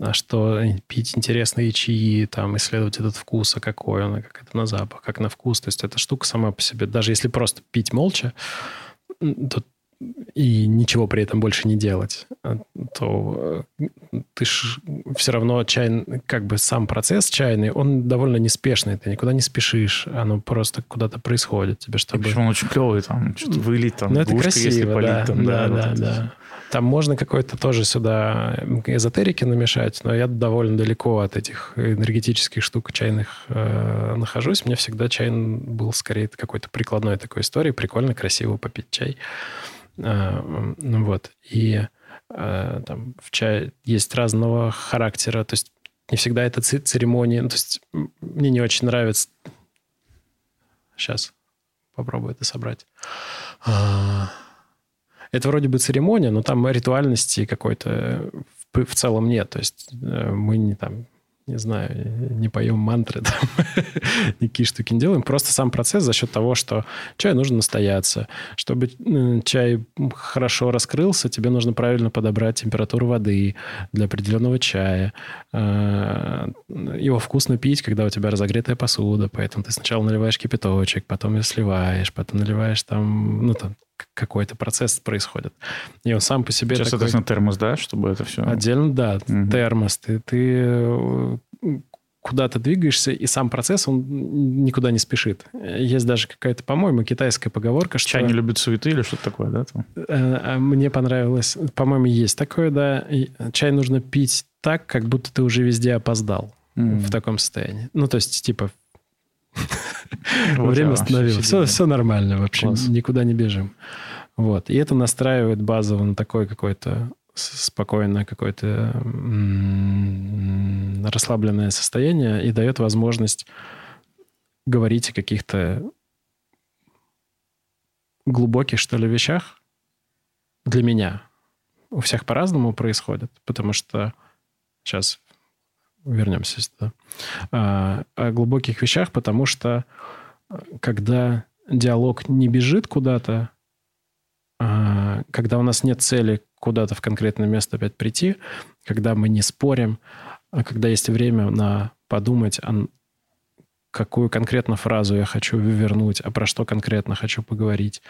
[SPEAKER 1] а что пить интересные чаи, там, исследовать этот вкус, а какой он, как это на запах, как на вкус. То есть эта штука сама по себе, даже если просто пить молча, то и ничего при этом больше не делать, а, то э, ты ж все равно чай, как бы сам процесс чайный, он довольно неспешный, ты никуда не спешишь, оно просто куда-то происходит тебе, чтобы...
[SPEAKER 2] Причем он очень клевый, там, что-то вылить, там,
[SPEAKER 1] ну, это гушка, красиво, если полить, да, там, да, да, да, вот да. Там можно какой-то тоже сюда эзотерики намешать, но я довольно далеко от этих энергетических штук чайных э, нахожусь. Мне всегда чай был скорее какой-то прикладной такой историей. Прикольно, красиво попить чай. Ну вот. И а, там в чае есть разного характера. То есть не всегда это церемонии. Ну, то есть мне не очень нравится... Сейчас попробую это собрать. А, это вроде бы церемония, но там ритуальности какой-то в целом нет. То есть э, мы не там не знаю, не поем мантры, там, никакие штуки не делаем. Просто сам процесс за счет того, что чай нужно настояться. Чтобы чай хорошо раскрылся, тебе нужно правильно подобрать температуру воды для определенного чая. А, его вкусно пить, когда у тебя разогретая посуда, поэтому ты сначала наливаешь кипяточек, потом ее сливаешь, потом наливаешь там, ну, там, какой-то процесс происходит. И он сам по себе
[SPEAKER 2] Сейчас, такой... на термос, да, чтобы это все...
[SPEAKER 1] Отдельно, да, угу. термос. Ты, ты куда-то двигаешься, и сам процесс, он никуда не спешит. Есть даже какая-то, по-моему, китайская поговорка, что...
[SPEAKER 2] Чай не любит суеты или что-то такое, да? Там? Э,
[SPEAKER 1] а мне понравилось. По-моему, есть такое, да. Чай нужно пить так, как будто ты уже везде опоздал mm. в таком состоянии. Ну, то есть, типа, время остановилось. Все, все нормально вообще, никуда не бежим. Вот. И это настраивает базово на такой какой-то спокойное какое-то расслабленное состояние и дает возможность говорить о каких-то глубоких, что ли, вещах для меня. У всех по-разному происходит, потому что сейчас вернемся сюда. А, о глубоких вещах, потому что когда диалог не бежит куда-то, а, когда у нас нет цели куда-то в конкретное место опять прийти, когда мы не спорим, а когда есть время на подумать, а какую конкретно фразу я хочу вернуть, а про что конкретно хочу поговорить.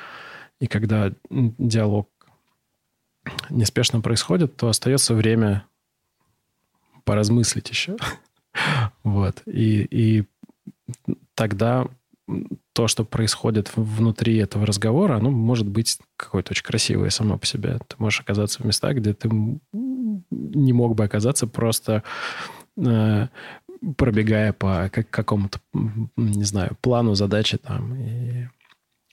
[SPEAKER 1] И когда диалог неспешно происходит, то остается время поразмыслить еще. вот. И, и тогда то, что происходит внутри этого разговора, оно может быть какое-то очень красивое само по себе. Ты можешь оказаться в местах, где ты не мог бы оказаться просто э, пробегая по как, какому-то, не знаю, плану задачи там. И,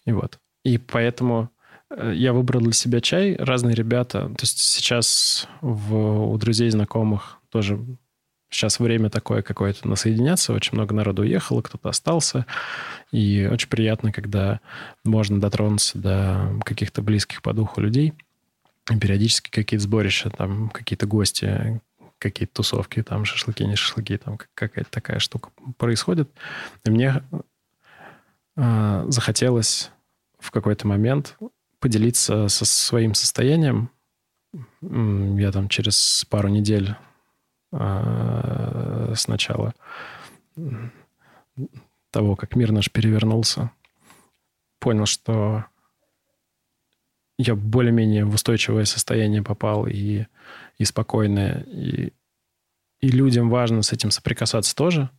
[SPEAKER 1] и вот. И поэтому я выбрал для себя чай. Разные ребята. То есть сейчас в, у друзей, знакомых тоже Сейчас время такое какое-то на соединяться. Очень много народу уехало, кто-то остался. И очень приятно, когда можно дотронуться до каких-то близких по духу людей. И периодически какие-то сборища, там какие-то гости, какие-то тусовки, там шашлыки, не шашлыки, там какая-то такая штука происходит. И мне э, захотелось в какой-то момент поделиться со своим состоянием. Я там через пару недель э, сначала того, как мир наш перевернулся, понял, что я более-менее в устойчивое состояние попал и, и спокойное. И, и людям важно с этим соприкасаться тоже.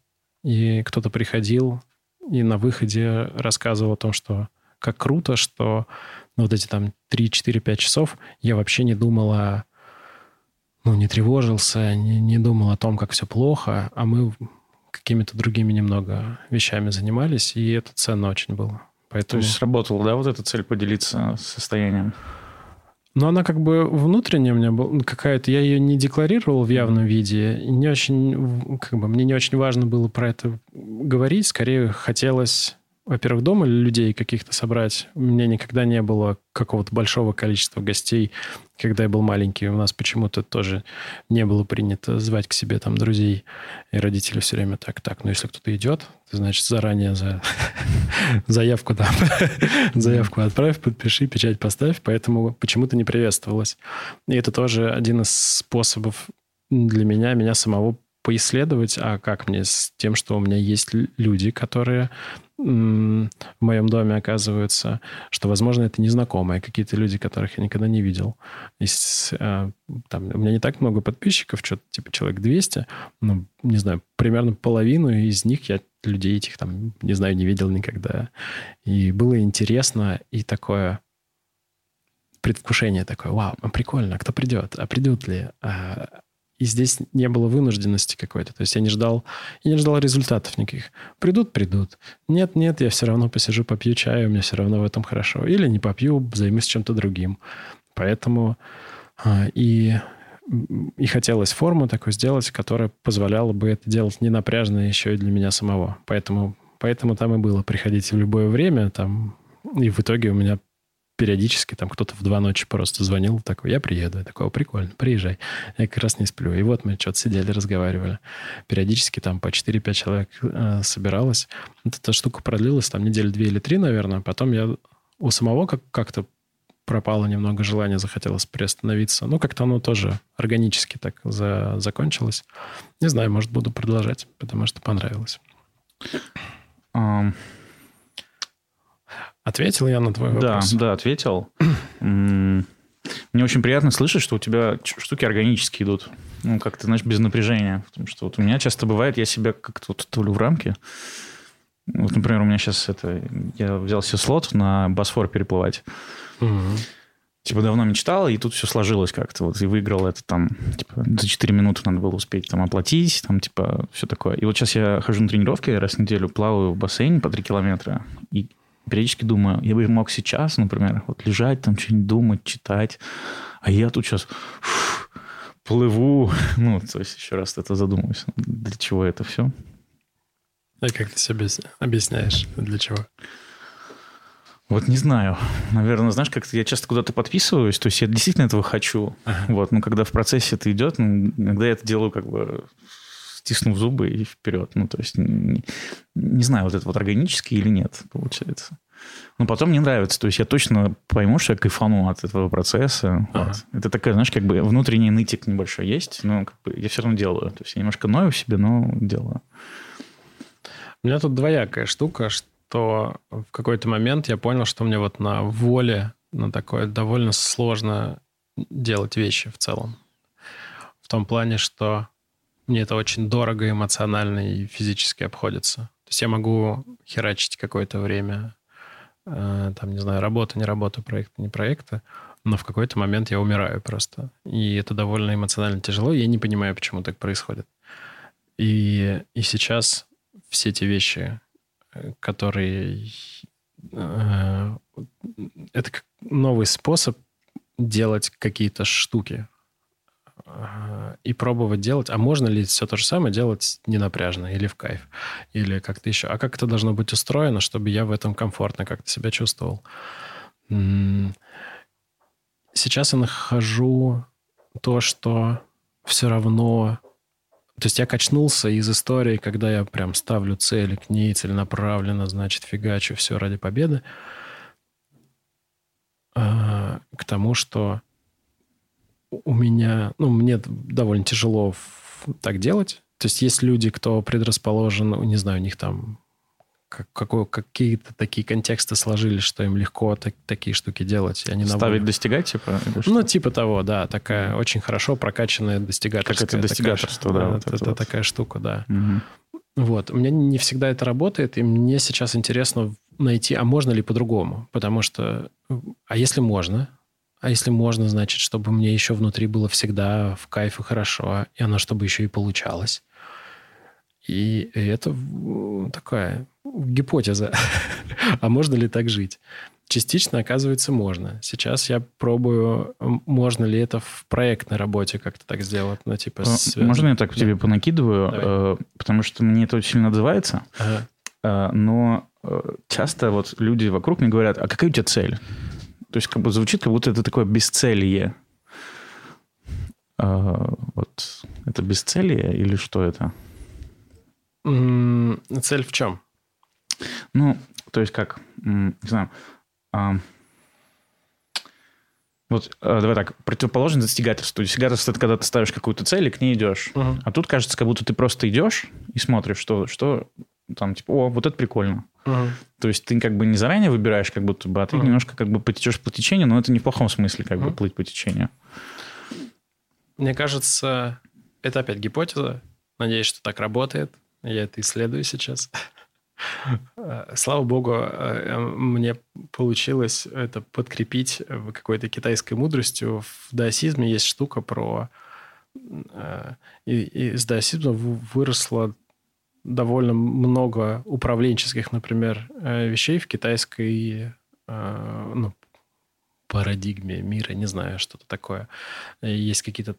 [SPEAKER 1] И кто-то приходил и на выходе рассказывал о том, что как круто, что ну, вот эти там 3, 4, 5 часов я вообще не думал о ну, не тревожился, не, не думал о том, как все плохо, а мы какими-то другими немного вещами занимались, и это ценно очень было.
[SPEAKER 2] Поэтому... То есть сработала, да, вот эта цель поделиться состоянием?
[SPEAKER 1] Но она как бы внутренняя у меня была какая-то, я ее не декларировал в явном виде, не очень, как бы мне не очень важно было про это говорить, скорее хотелось во-первых, дома людей каких-то собрать. У меня никогда не было какого-то большого количества гостей, когда я был маленький. У нас почему-то тоже не было принято звать к себе там друзей. И родители все время так, так, ну если кто-то идет, ты, значит, заранее за заявку там, заявку отправь, подпиши, печать поставь. Поэтому почему-то не приветствовалось. И это тоже один из способов для меня, меня самого поисследовать, а как мне с тем, что у меня есть люди, которые в моем доме оказываются, что, возможно, это незнакомые, какие-то люди, которых я никогда не видел. Есть, а, там, у меня не так много подписчиков, что-то типа человек 200, ну, не знаю, примерно половину из них я людей этих там, не знаю, не видел никогда. И было интересно и такое предвкушение такое, вау, прикольно, а кто придет, а придут ли, а, и здесь не было вынужденности какой-то. То есть я не ждал, я не ждал результатов никаких. Придут, придут. Нет, нет, я все равно посижу, попью чаю, мне все равно в этом хорошо. Или не попью, займусь чем-то другим. Поэтому а, и, и хотелось форму такую сделать, которая позволяла бы это делать не напряжно еще и для меня самого. Поэтому, поэтому там и было. Приходите в любое время, там, и в итоге у меня периодически там кто-то в два ночи просто звонил, такой, я приеду. Я такой, прикольно, приезжай. Я как раз не сплю. И вот мы что-то сидели, разговаривали. Периодически там по 4-5 человек э, собиралось. Эта штука продлилась там недели две или три, наверное. Потом я у самого как- как-то пропало немного желания, захотелось приостановиться. Ну, как-то оно тоже органически так за, закончилось. Не знаю, может, буду продолжать, потому что понравилось. Um, Ответил я на твой вопрос?
[SPEAKER 2] Да, да, ответил. Мне очень приятно слышать, что у тебя штуки органически идут. ну, как-то, знаешь, без напряжения. Потому что вот у меня часто бывает, я себя как-то вот ставлю в рамки. Вот, например, у меня сейчас это... Я взял себе слот на Босфор переплывать. Угу. Типа давно мечтал, и тут все сложилось как-то. Вот и выиграл это там, типа, за 4 минуты надо было успеть там оплатить, там, типа, все такое. И вот сейчас я хожу на тренировки, раз в неделю плаваю в бассейне по 3 километра, и периодически думаю, я бы мог сейчас, например, вот лежать там, что-нибудь думать, читать, а я тут сейчас фу, плыву. Ну, то есть еще раз это задумываюсь, для чего это все.
[SPEAKER 1] А как ты себе объясняешь, для чего?
[SPEAKER 2] Вот не знаю. Наверное, знаешь, как-то я часто куда-то подписываюсь, то есть я действительно этого хочу. Ага. Вот, но когда в процессе это идет, ну, иногда я это делаю как бы стиснув зубы и вперед. Ну, то есть не, не знаю, вот это вот органически или нет, получается. Но потом мне нравится. То есть я точно пойму, что я кайфану от этого процесса. Ага. Вот. Это такая, знаешь, как бы внутренний нытик небольшой есть, но как бы я все равно делаю. То есть я немножко ною в себе, но делаю.
[SPEAKER 1] У меня тут двоякая штука, что в какой-то момент я понял, что мне вот на воле, на такое довольно сложно делать вещи в целом. В том плане, что мне это очень дорого эмоционально и физически обходится. То есть я могу херачить какое-то время, э, там, не знаю, работа, не работа, проекты, не проекты, но в какой-то момент я умираю просто. И это довольно эмоционально тяжело, я не понимаю, почему так происходит. И, и сейчас все те вещи, которые... Э, это новый способ делать какие-то штуки и пробовать делать. А можно ли все то же самое делать не напряжно или в кайф, или как-то еще? А как это должно быть устроено, чтобы я в этом комфортно как-то себя чувствовал? Сейчас я нахожу то, что все равно то есть я качнулся из истории, когда я прям ставлю цели, к ней целенаправленно, значит, фигачу все ради победы, а, к тому, что у меня, ну, мне довольно тяжело так делать. То есть есть люди, кто предрасположен, не знаю, у них там как, какой, какие-то такие контексты сложились, что им легко так, такие штуки делать. И они
[SPEAKER 2] Ставить, достигать, типа?
[SPEAKER 1] Ну, типа того, да. Такая очень хорошо прокачанная достигаторская.
[SPEAKER 2] Как это достигаторство, такая, да.
[SPEAKER 1] Вот это, это вот. такая штука, да. Угу. Вот. У меня не всегда это работает, и мне сейчас интересно найти, а можно ли по-другому? Потому что, а если можно? А если можно, значит, чтобы мне еще внутри было всегда в кайф и хорошо, и оно чтобы еще и получалось. И это такая гипотеза. а можно ли так жить? Частично, оказывается, можно. Сейчас я пробую, можно ли это в проектной работе как-то так сделать. Ну, типа,
[SPEAKER 2] а, связано... Можно я так да. тебе понакидываю? Давай. Э, потому что мне это очень сильно отзывается. Ага. Э, но э, часто вот люди вокруг мне говорят, а какая у тебя цель? То есть как бы звучит, как будто это такое бесцелье. Вот это бесцелье или что это?
[SPEAKER 1] Цель в чем?
[SPEAKER 2] Ну, то есть как, не знаю, а, вот а, давай так, противоположно достигательству. Достигательство – это когда ты ставишь какую-то цель и к ней идешь. Угу. А тут кажется, как будто ты просто идешь и смотришь, что, что там, типа, о, вот это прикольно. Угу. То есть ты как бы не заранее выбираешь, как будто бы, а ты угу. немножко как бы потечешь по течению, но это не в плохом смысле, как угу. бы плыть по течению.
[SPEAKER 1] Мне кажется, это опять гипотеза. Надеюсь, что так работает. Я это исследую сейчас. Слава богу, э, мне получилось это подкрепить какой-то китайской мудростью. В даосизме есть штука про... Э, и из даосизма выросло довольно много управленческих, например, э, вещей в китайской ну, парадигме мира, не знаю, что-то такое. Есть какие-то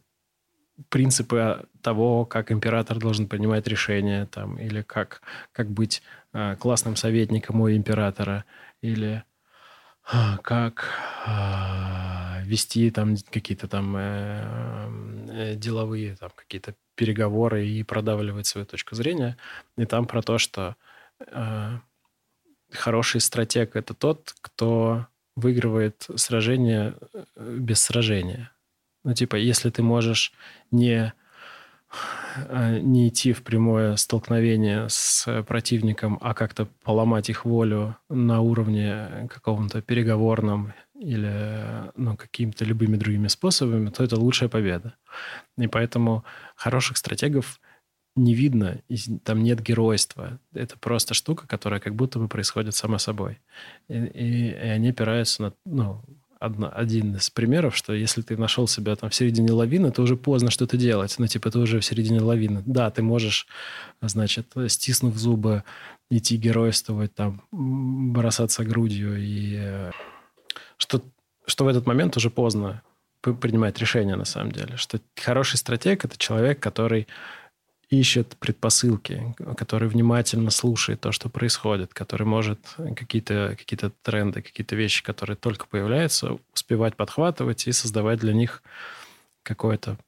[SPEAKER 1] принципы того, как император должен принимать решения, там, или как, как быть э, классным советником у императора, или э, как э, вести там какие-то там э, э, деловые там какие-то переговоры и продавливать свою точку зрения. И там про то, что э, хороший стратег это тот, кто выигрывает сражение э, без сражения. Ну, типа, если ты можешь не не идти в прямое столкновение с противником, а как-то поломать их волю на уровне каком-то переговорном или ну, какими-то любыми другими способами, то это лучшая победа. И поэтому хороших стратегов не видно, там нет геройства. Это просто штука, которая как будто бы происходит сама собой. И, и, и они опираются на ну, одно, один из примеров, что если ты нашел себя там в середине лавины, то уже поздно что-то делать. Ну, типа, ты уже в середине лавины. Да, ты можешь, значит, стиснув зубы, идти геройствовать, там, бросаться грудью и э, что, что в этот момент уже поздно принимать решение на самом деле. Что хороший стратег – это человек, который ищет предпосылки, который внимательно слушает то, что происходит, который может какие-то какие тренды, какие-то вещи, которые только появляются, успевать подхватывать и создавать для них какое-то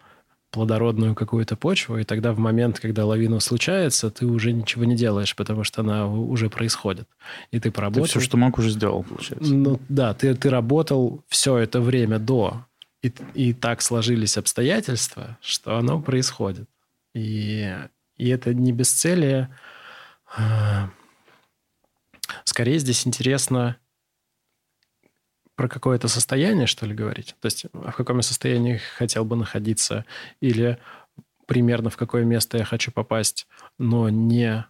[SPEAKER 1] плодородную какую-то почву, и тогда в момент, когда лавина случается, ты уже ничего не делаешь, потому что она уже происходит. И ты поработал...
[SPEAKER 2] Ты все, что мог, уже сделал, получается.
[SPEAKER 1] Ну, да, ты, ты работал все это время до, и, и так сложились обстоятельства, что оно происходит. И, и это не бесцелие. А, скорее здесь интересно про какое-то состояние, что ли, говорить? То есть а в каком я состоянии хотел бы находиться или примерно в какое место я хочу попасть, но не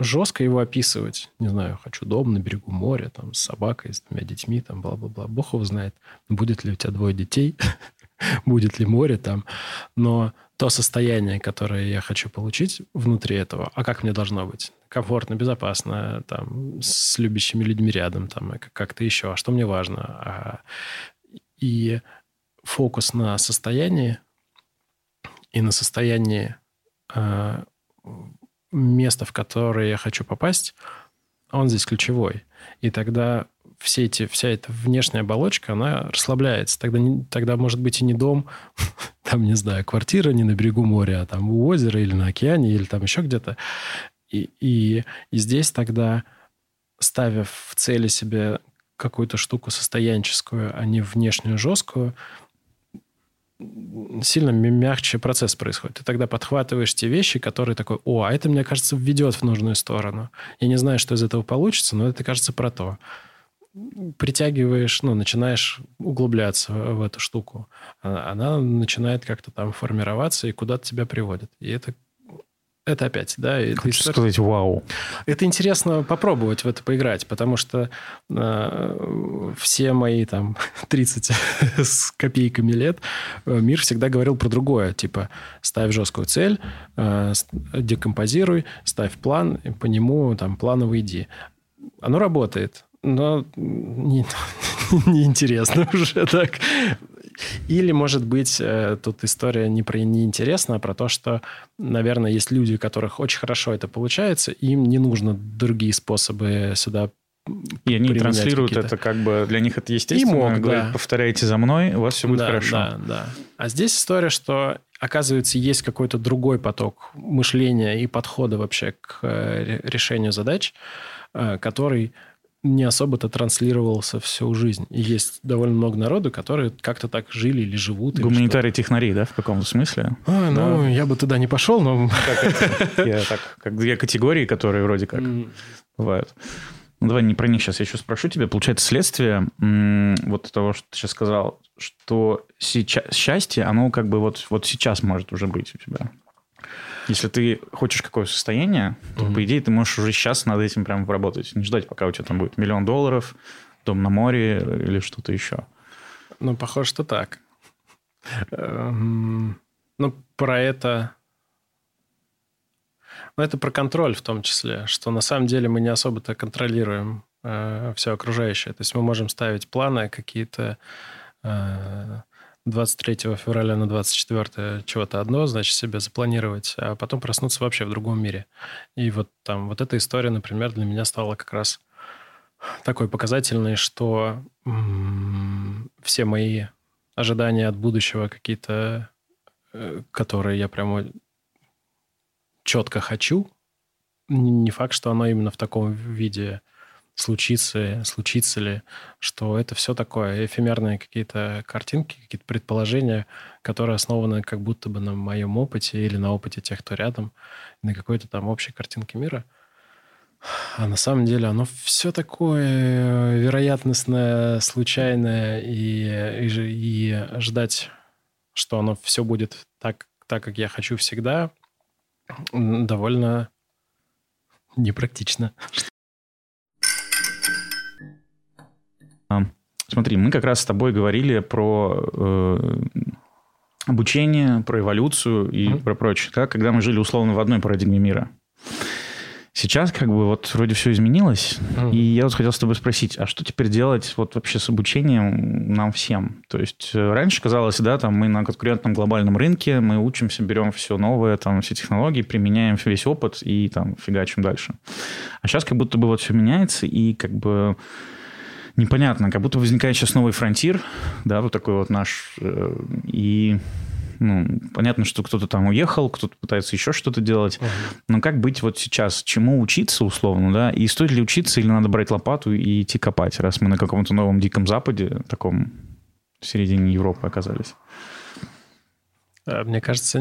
[SPEAKER 1] жестко его описывать. Не знаю, хочу дом на берегу моря, там, с собакой, с двумя детьми, там, бла-бла-бла. Бог его знает, будет ли у тебя двое детей, будет ли море там. Но то состояние, которое я хочу получить внутри этого, а как мне должно быть? Комфортно, безопасно, там, с любящими людьми рядом, там, как-то еще. А что мне важно? А, и фокус на состоянии и на состоянии а, места, в которое я хочу попасть, он здесь ключевой. И тогда все эти, вся эта внешняя оболочка, она расслабляется. Тогда, тогда может быть и не дом, там, не знаю, квартира не на берегу моря, а там у озера или на океане, или там еще где-то. И, и, и здесь тогда, ставя в цели себе какую-то штуку состоянческую, а не внешнюю жесткую, сильно мягче процесс происходит. Ты тогда подхватываешь те вещи, которые такой, о, а это, мне кажется, введет в нужную сторону. Я не знаю, что из этого получится, но это, кажется, про то притягиваешь, ну, начинаешь углубляться в эту штуку. А, она начинает как-то там формироваться и куда-то тебя приводит. И это это опять, да.
[SPEAKER 2] Хочу история... сказать, вау.
[SPEAKER 1] Это интересно попробовать в это поиграть, потому что э, все мои там 30 с копейками лет э, мир всегда говорил про другое. Типа, ставь жесткую цель, э, декомпозируй, ставь план, по нему там планово иди. Оно работает но не, неинтересно уже так. Или, может быть, э, тут история не про неинтересно, а про то, что, наверное, есть люди, у которых очень хорошо это получается, и им не нужно другие способы сюда
[SPEAKER 2] и они транслируют это как бы для них это естественно. И мог, говорят, да. повторяйте за мной, у вас все будет
[SPEAKER 1] да,
[SPEAKER 2] хорошо.
[SPEAKER 1] Да, да. А здесь история, что оказывается есть какой-то другой поток мышления и подхода вообще к э, решению задач, э, который не особо-то транслировался всю жизнь. И есть довольно много народу, которые как-то так жили или живут.
[SPEAKER 2] Гуманитарий технари, да, в каком-то смысле?
[SPEAKER 1] А, ну, да. я бы туда не пошел, но...
[SPEAKER 2] Я так, как две категории, которые вроде как бывают. Ну, давай не про них сейчас я еще спрошу тебя. Получается, следствие вот того, что ты сейчас сказал, что сейчас счастье, оно как бы вот, вот сейчас может уже быть у тебя. Если ты хочешь какое состояние, то, mm-hmm. по идее, ты можешь уже сейчас над этим прям работать. Не ждать, пока у тебя там будет миллион долларов, дом на море или что-то еще.
[SPEAKER 1] Ну, похоже, что так. Эм, ну, про это... Ну, это про контроль в том числе, что на самом деле мы не особо-то контролируем э, все окружающее. То есть мы можем ставить планы какие-то... Э, 23 февраля на 24 чего-то одно, значит, себе запланировать, а потом проснуться вообще в другом мире. И вот там, вот эта история, например, для меня стала как раз такой показательной, что м- все мои ожидания от будущего какие-то, э, которые я прямо четко хочу, не факт, что оно именно в таком виде случится, случится ли, что это все такое эфемерные какие-то картинки, какие-то предположения, которые основаны как будто бы на моем опыте или на опыте тех, кто рядом, на какой-то там общей картинке мира. А на самом деле оно все такое вероятностное, случайное, и, и, и ждать, что оно все будет так, так, как я хочу всегда, довольно непрактично.
[SPEAKER 2] Смотри, мы как раз с тобой говорили про э, обучение, про эволюцию и mm-hmm. про прочее, да, когда мы жили условно в одной парадигме мира. Сейчас как бы вот вроде все изменилось, mm. и я вот хотел с тобой спросить, а что теперь делать вот вообще с обучением нам всем? То есть э, раньше казалось, да, там мы на конкурентном глобальном рынке, мы учимся, берем все новое, там все технологии, применяем весь опыт и там фигачим дальше. А сейчас как будто бы вот все меняется, и как бы непонятно, как будто возникает сейчас новый фронтир, да, вот такой вот наш, э, и ну, понятно, что кто-то там уехал, кто-то пытается еще что-то делать. uh Но как быть вот сейчас? Чему учиться условно, да? И стоит ли учиться, или надо брать лопату и идти копать, раз мы на каком-то новом диком западе, таком в середине Европы оказались?
[SPEAKER 1] А, мне кажется,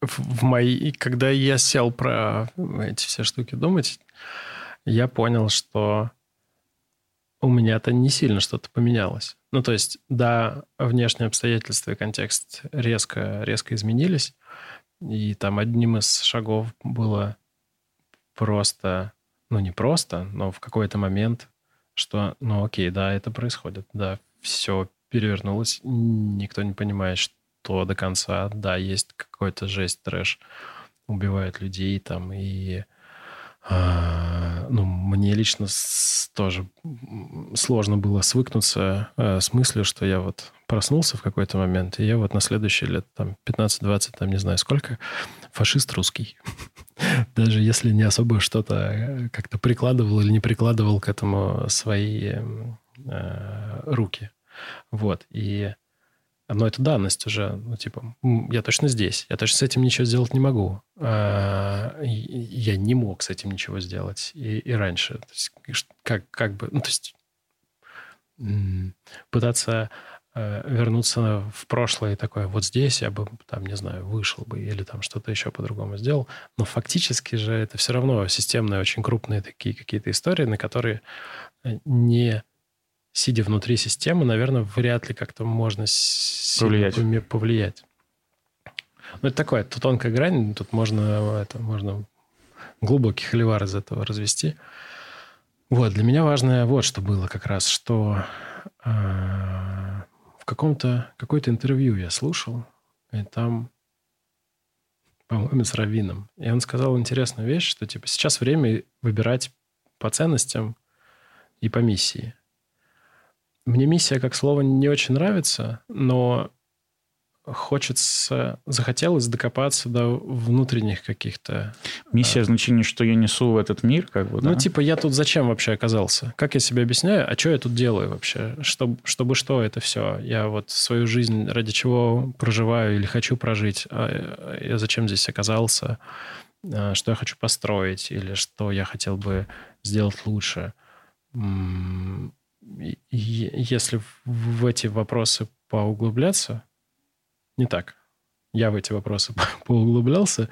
[SPEAKER 1] в мои, когда я сел про эти все штуки думать, я понял, что у меня-то не сильно что-то поменялось. Ну, то есть, да, внешние обстоятельства и контекст резко, резко изменились, и там одним из шагов было просто, ну, не просто, но в какой-то момент, что, ну, окей, да, это происходит, да, все перевернулось, никто не понимает, что до конца, да, есть какой-то жесть, трэш, убивают людей там, и ну, мне лично тоже сложно было свыкнуться э, с мыслью, что я вот проснулся в какой-то момент, и я вот на следующие лет там 15-20, там не знаю сколько, фашист русский. Даже если не особо что-то э, как-то прикладывал или не прикладывал к этому свои э, руки. Вот. И но это данность уже, ну, типа, я точно здесь, я точно с этим ничего сделать не могу. А, я не мог с этим ничего сделать и, и раньше. То есть, как, как бы, ну, то есть, пытаться э, вернуться в прошлое такое, вот здесь я бы, там, не знаю, вышел бы или там что-то еще по-другому сделал. Но фактически же это все равно системные, очень крупные такие какие-то истории, на которые э, не сидя внутри системы, наверное, вряд ли как-то можно повлиять. повлиять. Ну, это такое, это тонкая грань, тут можно, это, можно глубокий холивар из этого развести. Вот, для меня важное вот что было как раз, что э, в каком-то, какое-то интервью я слушал, и там, по-моему, с Равином, и он сказал интересную вещь, что, типа, сейчас время выбирать по ценностям и по миссии. Мне миссия как слово не очень нравится, но хочется, захотелось докопаться до внутренних каких-то...
[SPEAKER 2] Миссия, а... значение, что я несу в этот мир, как бы,
[SPEAKER 1] Ну, типа, я тут зачем вообще оказался? Как я себе объясняю? А что я тут делаю вообще? Чтобы, чтобы что это все? Я вот свою жизнь ради чего проживаю или хочу прожить? А я зачем здесь оказался? А что я хочу построить? Или что я хотел бы сделать лучше? Если в эти вопросы поуглубляться, не так. Я в эти вопросы поуглублялся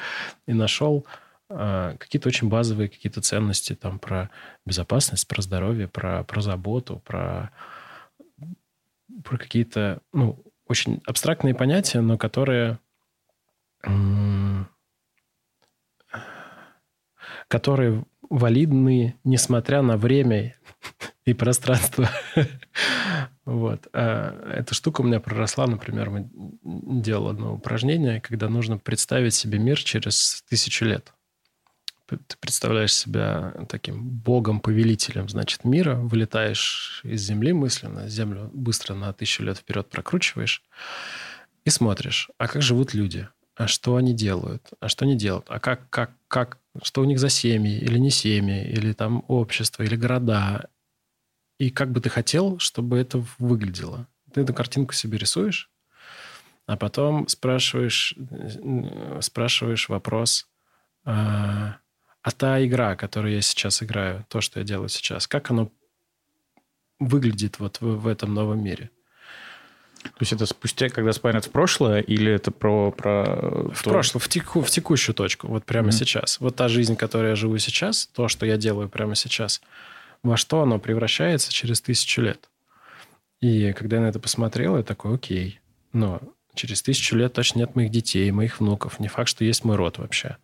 [SPEAKER 1] и нашел э, какие-то очень базовые какие-то ценности там про безопасность, про здоровье, про, про заботу, про, про какие-то ну, очень абстрактные понятия, но которые, которые валидны, несмотря на время и пространство. вот. А эта штука у меня проросла, например, мы делал одно упражнение, когда нужно представить себе мир через тысячу лет. Ты представляешь себя таким богом-повелителем, значит, мира, вылетаешь из Земли мысленно, Землю быстро на тысячу лет вперед прокручиваешь и смотришь, а как живут люди, а что они делают, а что не делают, а как, как, как, что у них за семьи или не семьи, или там общество, или города, и как бы ты хотел, чтобы это выглядело. Ты эту картинку себе рисуешь, а потом спрашиваешь, спрашиваешь вопрос, а, а та игра, которую я сейчас играю, то, что я делаю сейчас, как оно выглядит вот в, в этом новом мире.
[SPEAKER 2] То есть это спустя, когда спайнет в прошлое, или это про... про
[SPEAKER 1] в то... прошлое, в, теку, в текущую точку, вот прямо mm-hmm. сейчас. Вот та жизнь, которой я живу сейчас, то, что я делаю прямо сейчас, во что оно превращается через тысячу лет. И когда я на это посмотрел, я такой, окей, но через тысячу лет точно нет моих детей, моих внуков. Не факт, что есть мой род вообще.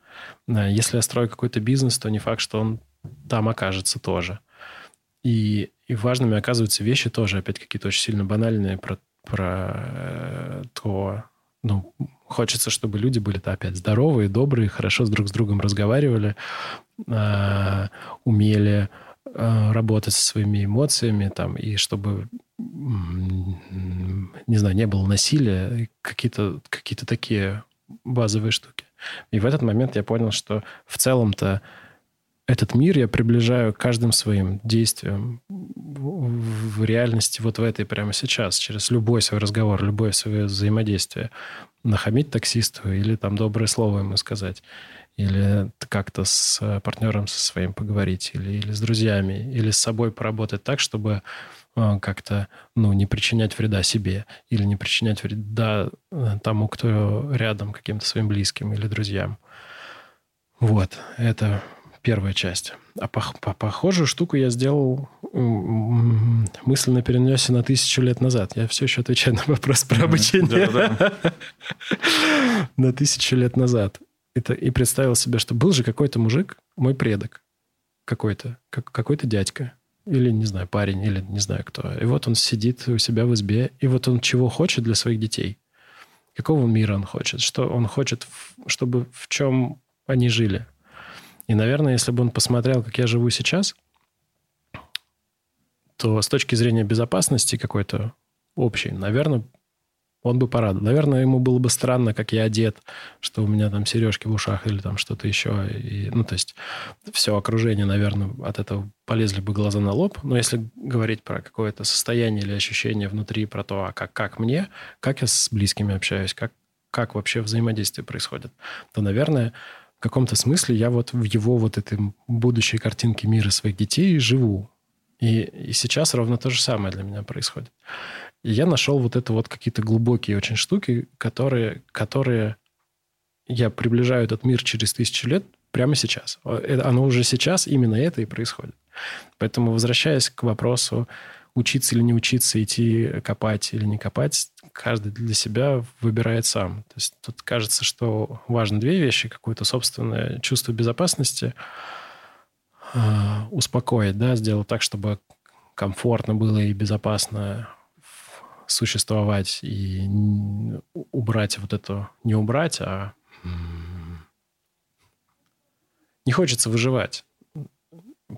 [SPEAKER 1] Если я строю какой-то бизнес, то не факт, что он там окажется тоже. И, и важными оказываются вещи тоже, опять какие-то очень сильно банальные про, про э, то, ну, хочется, чтобы люди были -то опять здоровые, добрые, хорошо друг с другом разговаривали, э, умели работать со своими эмоциями, там, и чтобы, не знаю, не было насилия, какие-то какие такие базовые штуки. И в этот момент я понял, что в целом-то этот мир я приближаю каждым своим действием в реальности вот в этой прямо сейчас, через любой свой разговор, любое свое взаимодействие. Нахамить таксисту или там доброе слово ему сказать, или как-то с партнером со своим поговорить, или, или с друзьями, или с собой поработать так, чтобы э, как-то ну, не причинять вреда себе или не причинять вреда э, тому, кто рядом, каким-то своим близким или друзьям. Вот, это первая часть. А по, по, похожую штуку я сделал мысленно перенесся на тысячу лет назад. Я все еще отвечаю на вопрос про обучение. На тысячу лет назад. И представил себе, что был же какой-то мужик, мой предок, какой-то, какой-то дядька, или, не знаю, парень, или не знаю кто. И вот он сидит у себя в избе, и вот он чего хочет для своих детей. Какого мира он хочет? Что он хочет, чтобы в чем они жили? И, наверное, если бы он посмотрел, как я живу сейчас, то с точки зрения безопасности какой-то общей, наверное, он бы порадовал. Наверное, ему было бы странно, как я одет, что у меня там сережки в ушах или там что-то еще. И, ну, то есть все окружение, наверное, от этого полезли бы глаза на лоб. Но если говорить про какое-то состояние или ощущение внутри, про то, а как, как мне, как я с близкими общаюсь, как, как вообще взаимодействие происходит, то, наверное, каком-то смысле я вот в его вот этой будущей картинке мира своих детей живу. И, и сейчас ровно то же самое для меня происходит. И я нашел вот это вот какие-то глубокие очень штуки, которые, которые я приближаю этот мир через тысячу лет прямо сейчас. Э, оно уже сейчас именно это и происходит. Поэтому, возвращаясь к вопросу, учиться или не учиться, идти копать или не копать, каждый для себя выбирает сам. То есть тут кажется, что важны две вещи. Какое-то собственное чувство безопасности э, успокоить, да, сделать так, чтобы комфортно было и безопасно существовать и убрать вот это, не убрать, а не хочется выживать.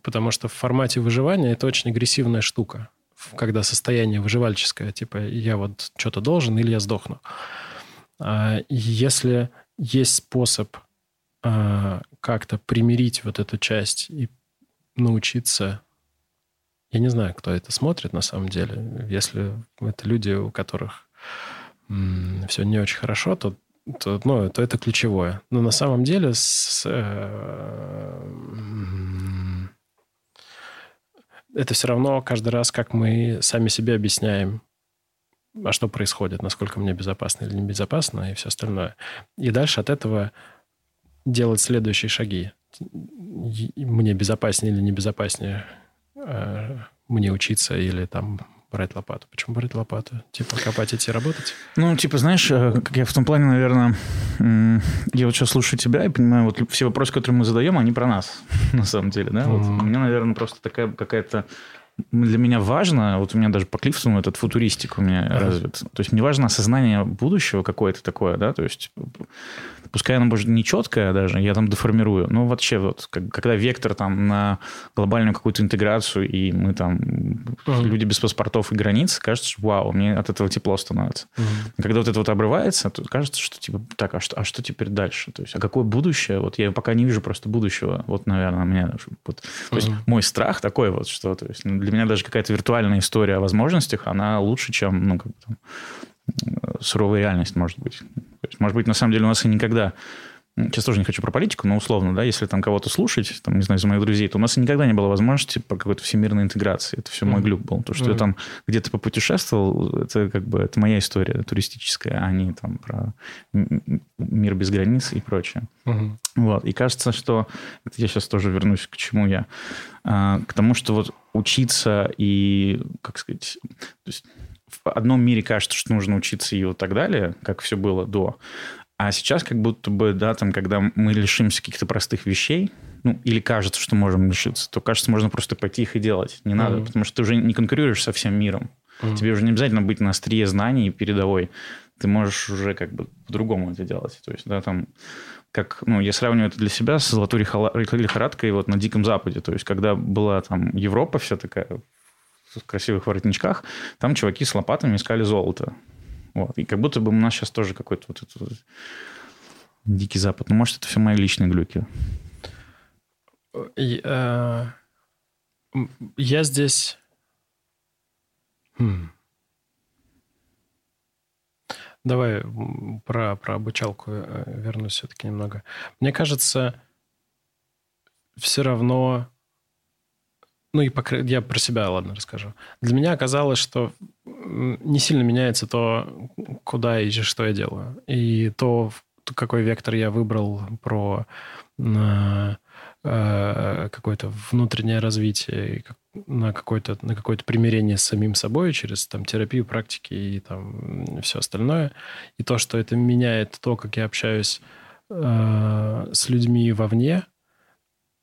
[SPEAKER 1] Потому что в формате выживания это очень агрессивная штука когда состояние выживальческое, типа я вот что-то должен или я сдохну. А, если есть способ а, как-то примирить вот эту часть и научиться я не знаю, кто это смотрит на самом деле. Если это люди, у которых все не очень хорошо, то, то, ну, то это ключевое. Но на самом деле с, э, это все равно каждый раз, как мы сами себе объясняем, а что происходит, насколько мне безопасно или небезопасно и все остальное. И дальше от этого делать следующие шаги. Мне безопаснее или небезопаснее э, мне учиться или там брать лопату. Почему брать лопату? Типа копать идти работать?
[SPEAKER 2] Ну, типа, знаешь, э, как я в том плане, наверное, я вот сейчас слушаю тебя и понимаю, вот все вопросы, которые мы задаем, они про нас, на самом деле, да? Вот у меня, наверное, просто такая какая-то для меня важно, вот у меня даже по Клифтону этот футуристик у меня uh-huh. развит. То есть мне важно осознание будущего какое-то такое, да, то есть пускай оно может не четкое даже, я там деформирую, но вообще вот, как, когда вектор там на глобальную какую-то интеграцию, и мы там, uh-huh. люди без паспортов и границ, кажется, что вау, мне от этого тепло становится. Uh-huh. Когда вот это вот обрывается, то кажется, что типа, так, а что, а что теперь дальше? То есть, а какое будущее? Вот я пока не вижу просто будущего. Вот, наверное, у меня... Вот, uh-huh. То есть, мой страх такой вот, что то есть, для меня даже какая-то виртуальная история о возможностях, она лучше, чем, ну, как бы, суровая реальность, может быть. То есть, может быть, на самом деле у нас и никогда сейчас тоже не хочу про политику, но условно, да, если там кого-то слушать, там, не знаю, из моих друзей, то у нас никогда не было возможности по какой-то всемирной интеграции. Это все mm-hmm. мой глюк был. То, что mm-hmm. я там где-то попутешествовал, это как бы, это моя история туристическая, а не там про мир без границ и прочее. Mm-hmm. Вот. И кажется, что, это я сейчас тоже вернусь к чему я, а, к тому, что вот учиться и, как сказать, то есть в одном мире кажется, что нужно учиться и вот так далее, как все было до. А сейчас как будто бы, да, там, когда мы лишимся каких-то простых вещей, ну, или кажется, что можем лишиться, то, кажется, можно просто пойти их и делать. Не надо, mm-hmm. потому что ты уже не конкурируешь со всем миром. Mm-hmm. Тебе уже не обязательно быть на острие знаний передовой. Ты можешь уже как бы по-другому это делать. То есть, да, там, как, ну, я сравниваю это для себя с золотой лихорадкой вот на Диком Западе. То есть, когда была там Европа вся такая в красивых воротничках, там чуваки с лопатами искали золото. Вот. И как будто бы у нас сейчас тоже какой-то вот этот вот дикий запад. Ну, может, это все мои личные глюки.
[SPEAKER 1] Я, э, я здесь... Хм. Давай про, про обучалку э, вернусь все-таки немного. Мне кажется, все равно ну и покр... я про себя, ладно, расскажу. Для меня оказалось, что не сильно меняется то, куда и что я делаю. И то, какой вектор я выбрал про на, э, какое-то внутреннее развитие, на какое-то на какое-то примирение с самим собой через там терапию, практики и там все остальное. И то, что это меняет то, как я общаюсь э, с людьми вовне,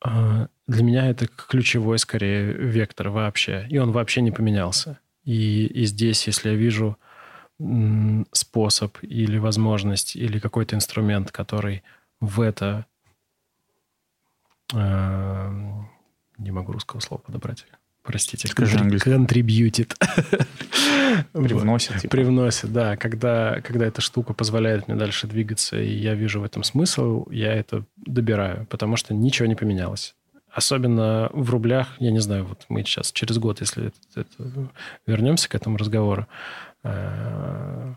[SPEAKER 1] для меня это ключевой, скорее, вектор вообще. И он вообще не поменялся. И, и здесь, если я вижу способ или возможность или какой-то инструмент, который в это... Э, не могу русского слова подобрать. Простите.
[SPEAKER 2] Скажи
[SPEAKER 1] Contributed.
[SPEAKER 2] Привносит. Типа.
[SPEAKER 1] Привносит, да. Когда, когда эта штука позволяет мне дальше двигаться, и я вижу в этом смысл, я это добираю, потому что ничего не поменялось. Особенно в рублях, я не знаю, вот мы сейчас через год, если это, это, вернемся к этому разговору, э,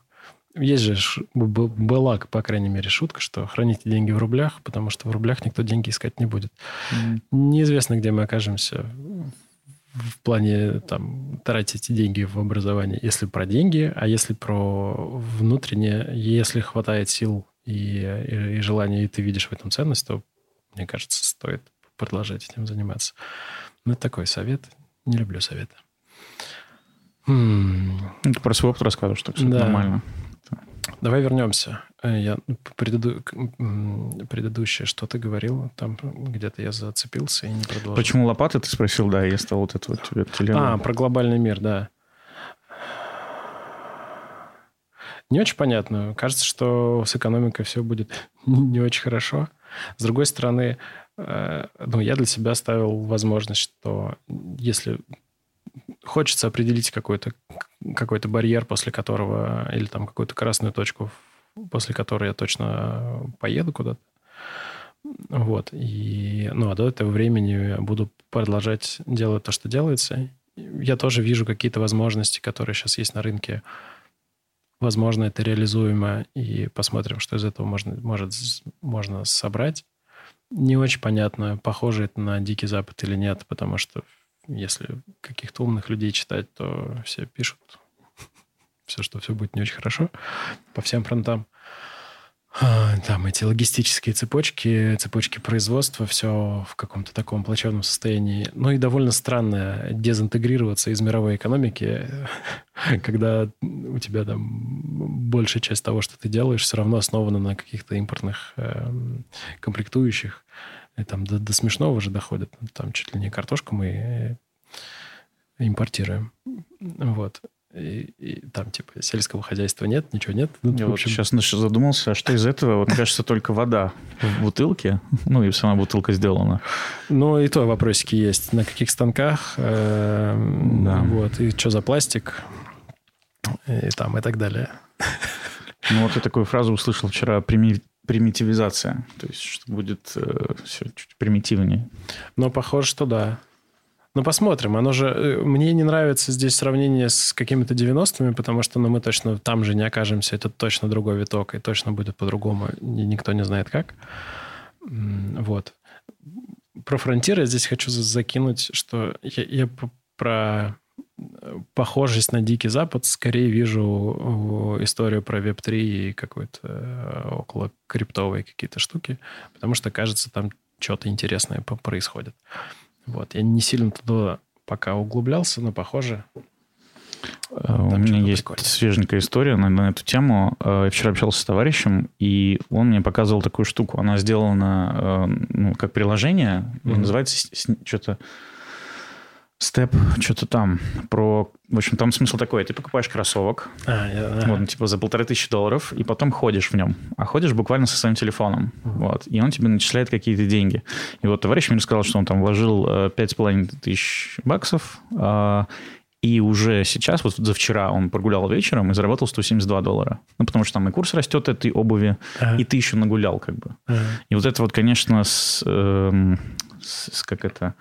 [SPEAKER 1] есть же, была, по крайней мере, шутка, что храните деньги в рублях, потому что в рублях никто деньги искать не будет. Mm-hmm. Неизвестно, где мы окажемся в плане там, тратить деньги в образование, если про деньги, а если про внутреннее, если хватает сил и, и, и желания, и ты видишь в этом ценность, то, мне кажется, стоит продолжать этим заниматься. Ну, это такой совет. Не люблю советы.
[SPEAKER 2] Ты про свой опыт рассказываешь, так что да. нормально.
[SPEAKER 1] Давай вернемся. Э, я преду... предыдущее, что ты говорил, там где-то я зацепился и не продолжил.
[SPEAKER 2] Почему лопаты, ты спросил, да, я стал вот эту вот тебе
[SPEAKER 1] телегу. А, про глобальный мир, да. Не очень понятно. Кажется, что с экономикой все будет не очень хорошо. С другой стороны, Э, ну, я для себя ставил возможность, что если хочется определить какой-то какой барьер, после которого, или там какую-то красную точку, после которой я точно поеду куда-то, вот, и, ну, а до этого времени буду продолжать делать то, что делается. Я тоже вижу какие-то возможности, которые сейчас есть на рынке. Возможно, это реализуемо, и посмотрим, что из этого можно, может, можно собрать не очень понятно, похоже это на Дикий Запад или нет, потому что если каких-то умных людей читать, то все пишут все, что все будет не очень хорошо по всем фронтам. Там эти логистические цепочки, цепочки производства, все в каком-то таком плачевном состоянии. Ну и довольно странно дезинтегрироваться из мировой экономики, когда у тебя там большая часть того, что ты делаешь, все равно основана на каких-то импортных э, комплектующих. И там до, до смешного же доходит. Там чуть ли не картошку мы импортируем. Вот. И, и там, типа, сельского хозяйства нет, ничего нет.
[SPEAKER 2] Ну, Я общем... вот сейчас задумался, а что из этого? Вот, кажется, только вода в бутылке, ну, и сама бутылка сделана.
[SPEAKER 1] Ну, и то вопросики есть. На каких станках, эм, да. вот, и что за пластик, и там, и так далее.
[SPEAKER 2] Ну, вот я такую фразу услышал вчера, прими примитивизация. То есть, что будет э, все чуть примитивнее.
[SPEAKER 1] Ну, похоже, что да. Ну, посмотрим. Оно же... Э, мне не нравится здесь сравнение с какими-то 90-ми, потому что ну, мы точно там же не окажемся. Это точно другой виток, и точно будет по-другому. Никто не знает как. Вот. Про фронтиры я здесь хочу закинуть, что я, я про похожесть на Дикий Запад скорее вижу историю про Web3 и какой-то э, около криптовые какие-то штуки, потому что, кажется, там что-то интересное происходит. Вот. Я не сильно туда пока углублялся, но похоже.
[SPEAKER 2] Э, у меня есть прикольно. свеженькая история на, на эту тему. Э, я вчера общался с товарищем, и он мне показывал такую штуку. Она сделана ну, как приложение, mm-hmm. называется что-то Степ, что-то там про... В общем, там смысл такой. Ты покупаешь кроссовок, а, я, вот, ну, типа за полторы тысячи долларов, и потом ходишь в нем. А ходишь буквально со своим телефоном. Uh-huh. Вот, и он тебе начисляет какие-то деньги. И вот товарищ мне рассказал, что он там вложил э, пять с половиной тысяч баксов, а, и уже сейчас, вот за вчера он прогулял вечером и заработал 172 доллара. Ну, потому что там и курс растет этой обуви, ага. и ты еще нагулял как бы. Ага. И вот это вот, конечно, с, э, с как это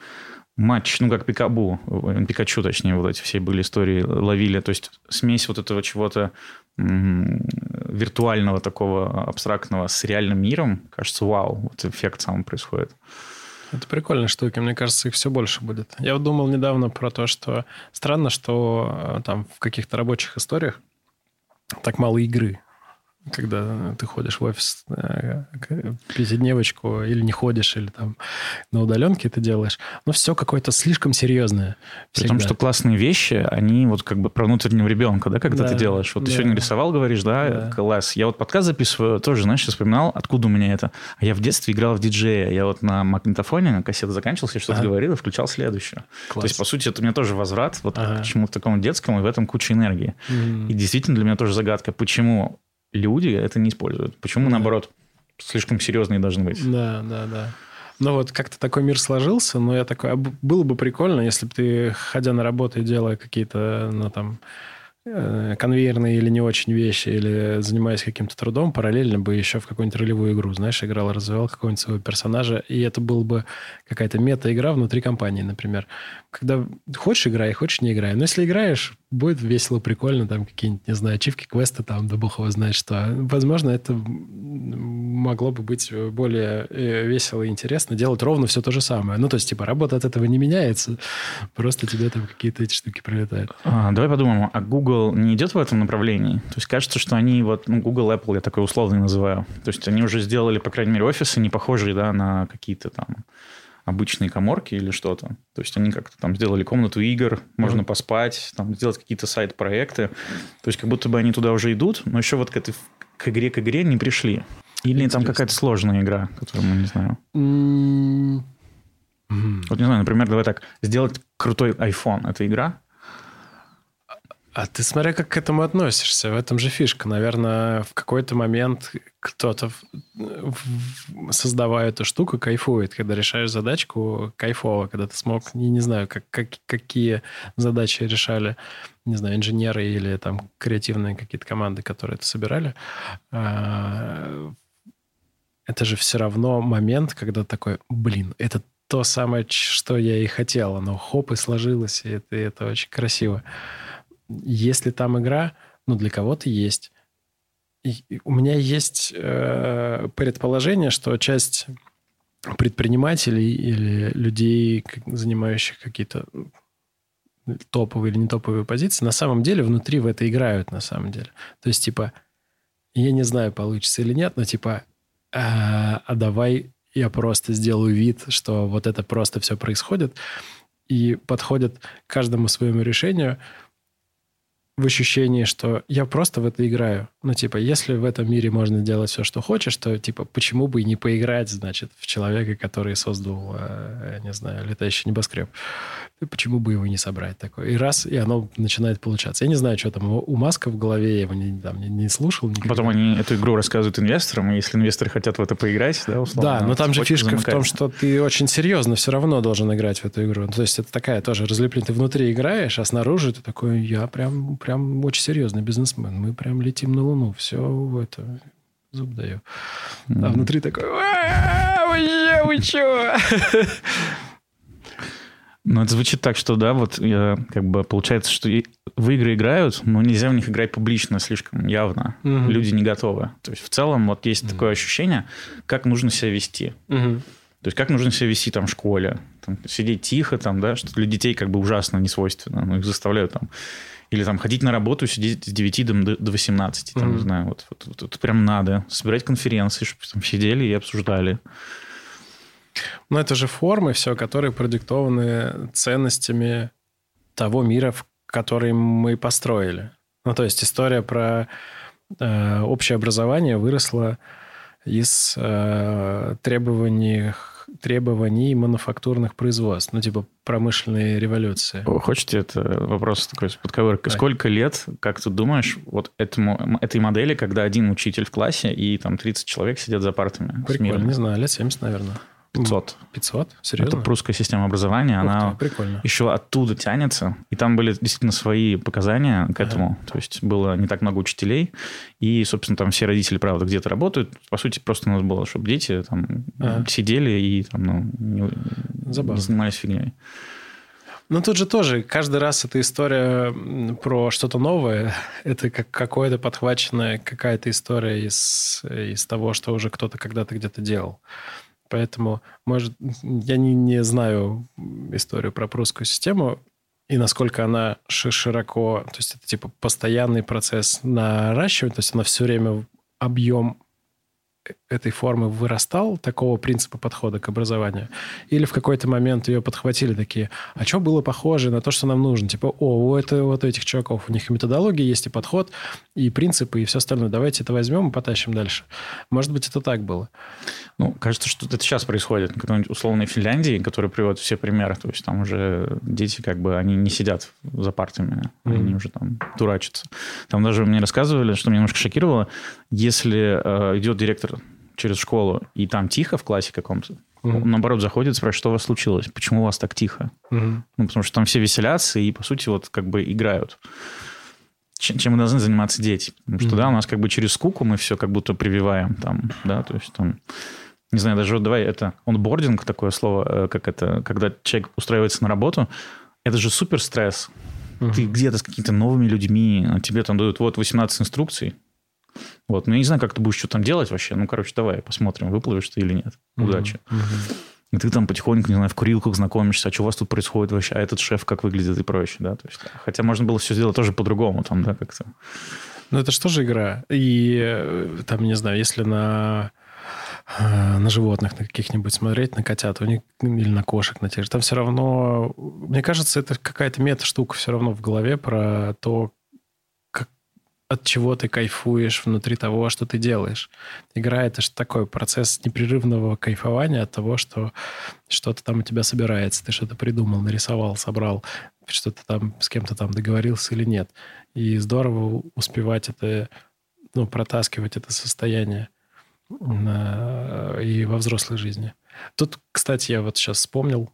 [SPEAKER 2] матч, ну, как Пикабу, э, Пикачу, точнее, вот эти все были истории, ловили. То есть смесь вот этого чего-то виртуального такого абстрактного с реальным миром, кажется, вау, вот эффект сам происходит.
[SPEAKER 1] Это прикольная штука, мне кажется, их все больше будет. Я вот думал недавно про то, что странно, что э, там в каких-то рабочих историях так мало игры когда ты ходишь в офис э, пятидневочку или не ходишь, или там на удаленке это делаешь, но все какое-то слишком серьезное.
[SPEAKER 2] При том, что классные вещи, они вот как бы про внутреннего ребенка, да, когда да, ты делаешь. Вот да. ты сегодня рисовал, говоришь, да, да, класс. Я вот подкаст записываю, тоже, знаешь, вспоминал, откуда у меня это. А я в детстве играл в диджея. Я вот на магнитофоне, кассета заканчивался, я что-то ага. говорил и включал следующую. Класс. То есть, по сути, это у меня тоже возврат вот ага. к чему-то такому детскому, и в этом куча энергии. Mm. И действительно для меня тоже загадка, почему люди это не используют. Почему, да. наоборот, слишком серьезные должны быть?
[SPEAKER 1] Да, да, да. Ну вот как-то такой мир сложился, но я такой, а было бы прикольно, если бы ты, ходя на работу и делая какие-то, ну там, Э, конвейерные или не очень вещи, или занимаясь каким-то трудом, параллельно бы еще в какую-нибудь ролевую игру, знаешь, играл, развивал какого-нибудь своего персонажа, и это была бы какая-то мета-игра внутри компании, например. Когда хочешь играй, хочешь не играй. Но если играешь, будет весело, прикольно, там какие-нибудь, не знаю, ачивки, квесты, там, да бог его знает что. Возможно, это могло бы быть более э, весело и интересно, делать ровно все то же самое. Ну, то есть, типа, работа от этого не меняется, просто тебе там какие-то эти штуки прилетают.
[SPEAKER 2] А, давай подумаем, а Google не идет в этом направлении? То есть кажется, что они вот, ну, Google, Apple я такой условный называю. То есть они уже сделали, по крайней мере, офисы не похожие, да, на какие-то там обычные коморки или что-то. То есть они как-то там сделали комнату игр, можно mm-hmm. поспать, там сделать какие-то сайт-проекты. То есть как будто бы они туда уже идут, но еще вот к, этой, к игре к игре не пришли. Или Интересно. там какая-то сложная игра, которую мы не знаем. Mm-hmm. Вот не знаю, например, давай так, сделать крутой iPhone. Это игра?
[SPEAKER 1] А ты смотря как к этому относишься. В этом же фишка. Наверное, в какой-то момент кто-то, создавая эту штуку, кайфует. Когда решаешь задачку, кайфово. Когда ты смог, не, не знаю, как, как, какие задачи решали, не знаю, инженеры или там креативные какие-то команды, которые это собирали. А, это же все равно момент, когда такой, блин, это то самое, что я и хотел. Оно хоп и сложилось, и это, и это очень красиво если там игра, ну, для кого-то есть. И у меня есть э, предположение, что часть предпринимателей или людей, занимающих какие-то топовые или не топовые позиции, на самом деле внутри в это играют, на самом деле. То есть, типа, я не знаю, получится или нет, но типа, а, а давай я просто сделаю вид, что вот это просто все происходит, и подходят к каждому своему решению – в ощущении, что я просто в это играю. Ну, типа, если в этом мире можно делать все, что хочешь, то, типа, почему бы и не поиграть, значит, в человека, который создал, э, не знаю, летающий небоскреб. Почему бы его не собрать такое? И раз, и оно начинает получаться. Я не знаю, что там у Маска в голове, я его не, там, не, не слушал. Никогда.
[SPEAKER 2] Потом они эту игру рассказывают инвесторам, и если инвесторы хотят в это поиграть, да,
[SPEAKER 1] условно. Да, но там же фишка замыкается. в том, что ты очень серьезно все равно должен играть в эту игру. Ну, то есть это такая тоже разлепление. Ты внутри играешь, а снаружи ты такой, я прям, прям очень серьезный бизнесмен. Мы прям летим на Луну. Все это зуб даю. А внутри такой, вы че?
[SPEAKER 2] Ну, это звучит так, что, да, вот я, как бы получается, что в игры играют, но нельзя в них играть публично слишком явно. Угу. Люди не готовы. То есть в целом вот есть угу. такое ощущение, как нужно себя вести. Угу. То есть как нужно себя вести там в школе, там, сидеть тихо, там, да, что для детей как бы ужасно не свойственно, но их заставляют там или там ходить на работу, сидеть с 9 до, до 18, там, mm-hmm. не знаю, вот, вот, вот, вот прям надо. Собирать конференции, чтобы там сидели и обсуждали.
[SPEAKER 1] Но это же формы все, которые продиктованы ценностями того мира, в который мы построили. Ну, то есть история про э, общее образование выросла из э, требований требований мануфактурных производств, ну, типа промышленной революции.
[SPEAKER 2] Хочете, это вопрос такой с подковыркой. Сколько лет, как ты думаешь, вот этому, этой модели, когда один учитель в классе и там 30 человек сидят за партами?
[SPEAKER 1] Прикольно, не знаю, лет 70, наверное.
[SPEAKER 2] 500.
[SPEAKER 1] 500? Серьезно?
[SPEAKER 2] Это прусская система образования, Ух она
[SPEAKER 1] ты, прикольно.
[SPEAKER 2] еще оттуда тянется. И там были действительно свои показания к этому. Ага. То есть было не так много учителей. И, собственно, там все родители, правда, где-то работают. По сути, просто у нас было, чтобы дети там ага. сидели и там, ну, не, не занимались фигней.
[SPEAKER 1] Ну, тут же тоже каждый раз эта история про что-то новое. Это как какое-то подхваченная какая-то история из, из того, что уже кто-то когда-то где-то делал. Поэтому, может, я не, не знаю историю про прусскую систему и насколько она широко, то есть это типа постоянный процесс наращивания, то есть она все время объем этой формы вырастал, такого принципа подхода к образованию? Или в какой-то момент ее подхватили такие, а что было похоже на то, что нам нужно? Типа, о, у, это, вот этих чуваков, у них и методология есть, и подход, и принципы, и все остальное. Давайте это возьмем и потащим дальше. Может быть, это так было.
[SPEAKER 2] Ну, кажется, что это сейчас происходит. Какой-нибудь условной Финляндии, который приводит все примеры. То есть там уже дети как бы, они не сидят за партами, mm-hmm. они уже там дурачатся. Там даже мне рассказывали, что меня немножко шокировало, если э, идет директор через школу, и там тихо в классе каком-то, он, наоборот, заходит, спрашивает, что у вас случилось, почему у вас так тихо? Mm-hmm. Ну, потому что там все веселятся и, по сути, вот как бы играют. Чем, чем мы должны заниматься дети? Потому что, mm-hmm. да, у нас как бы через скуку мы все как будто прививаем там, да, то есть там... Не знаю, даже вот давай это онбординг, такое слово, э, как это, когда человек устраивается на работу, это же супер стресс. Uh-huh. Ты где-то с какими-то новыми людьми, а тебе там дают вот 18 инструкций, вот. Но я не знаю, как ты будешь что там делать вообще. Ну, короче, давай посмотрим, выплывешь ты или нет. Удачи. Mm-hmm. И ты там потихоньку, не знаю, в курилках знакомишься, а что у вас тут происходит вообще, а этот шеф как выглядит и прочее, да. То есть, хотя можно было все сделать тоже по-другому там, да, как-то.
[SPEAKER 1] Ну, это же игра? И э, там, не знаю, если на э, на животных, на каких-нибудь смотреть, на котят у них, или на кошек, на тех же, там все равно, мне кажется, это какая-то мета-штука все равно в голове про то, от чего ты кайфуешь внутри того, что ты делаешь. Игра — это же такой процесс непрерывного кайфования от того, что что-то там у тебя собирается, ты что-то придумал, нарисовал, собрал, что-то там с кем-то там договорился или нет. И здорово успевать это, ну, протаскивать это состояние на, и во взрослой жизни. Тут, кстати, я вот сейчас вспомнил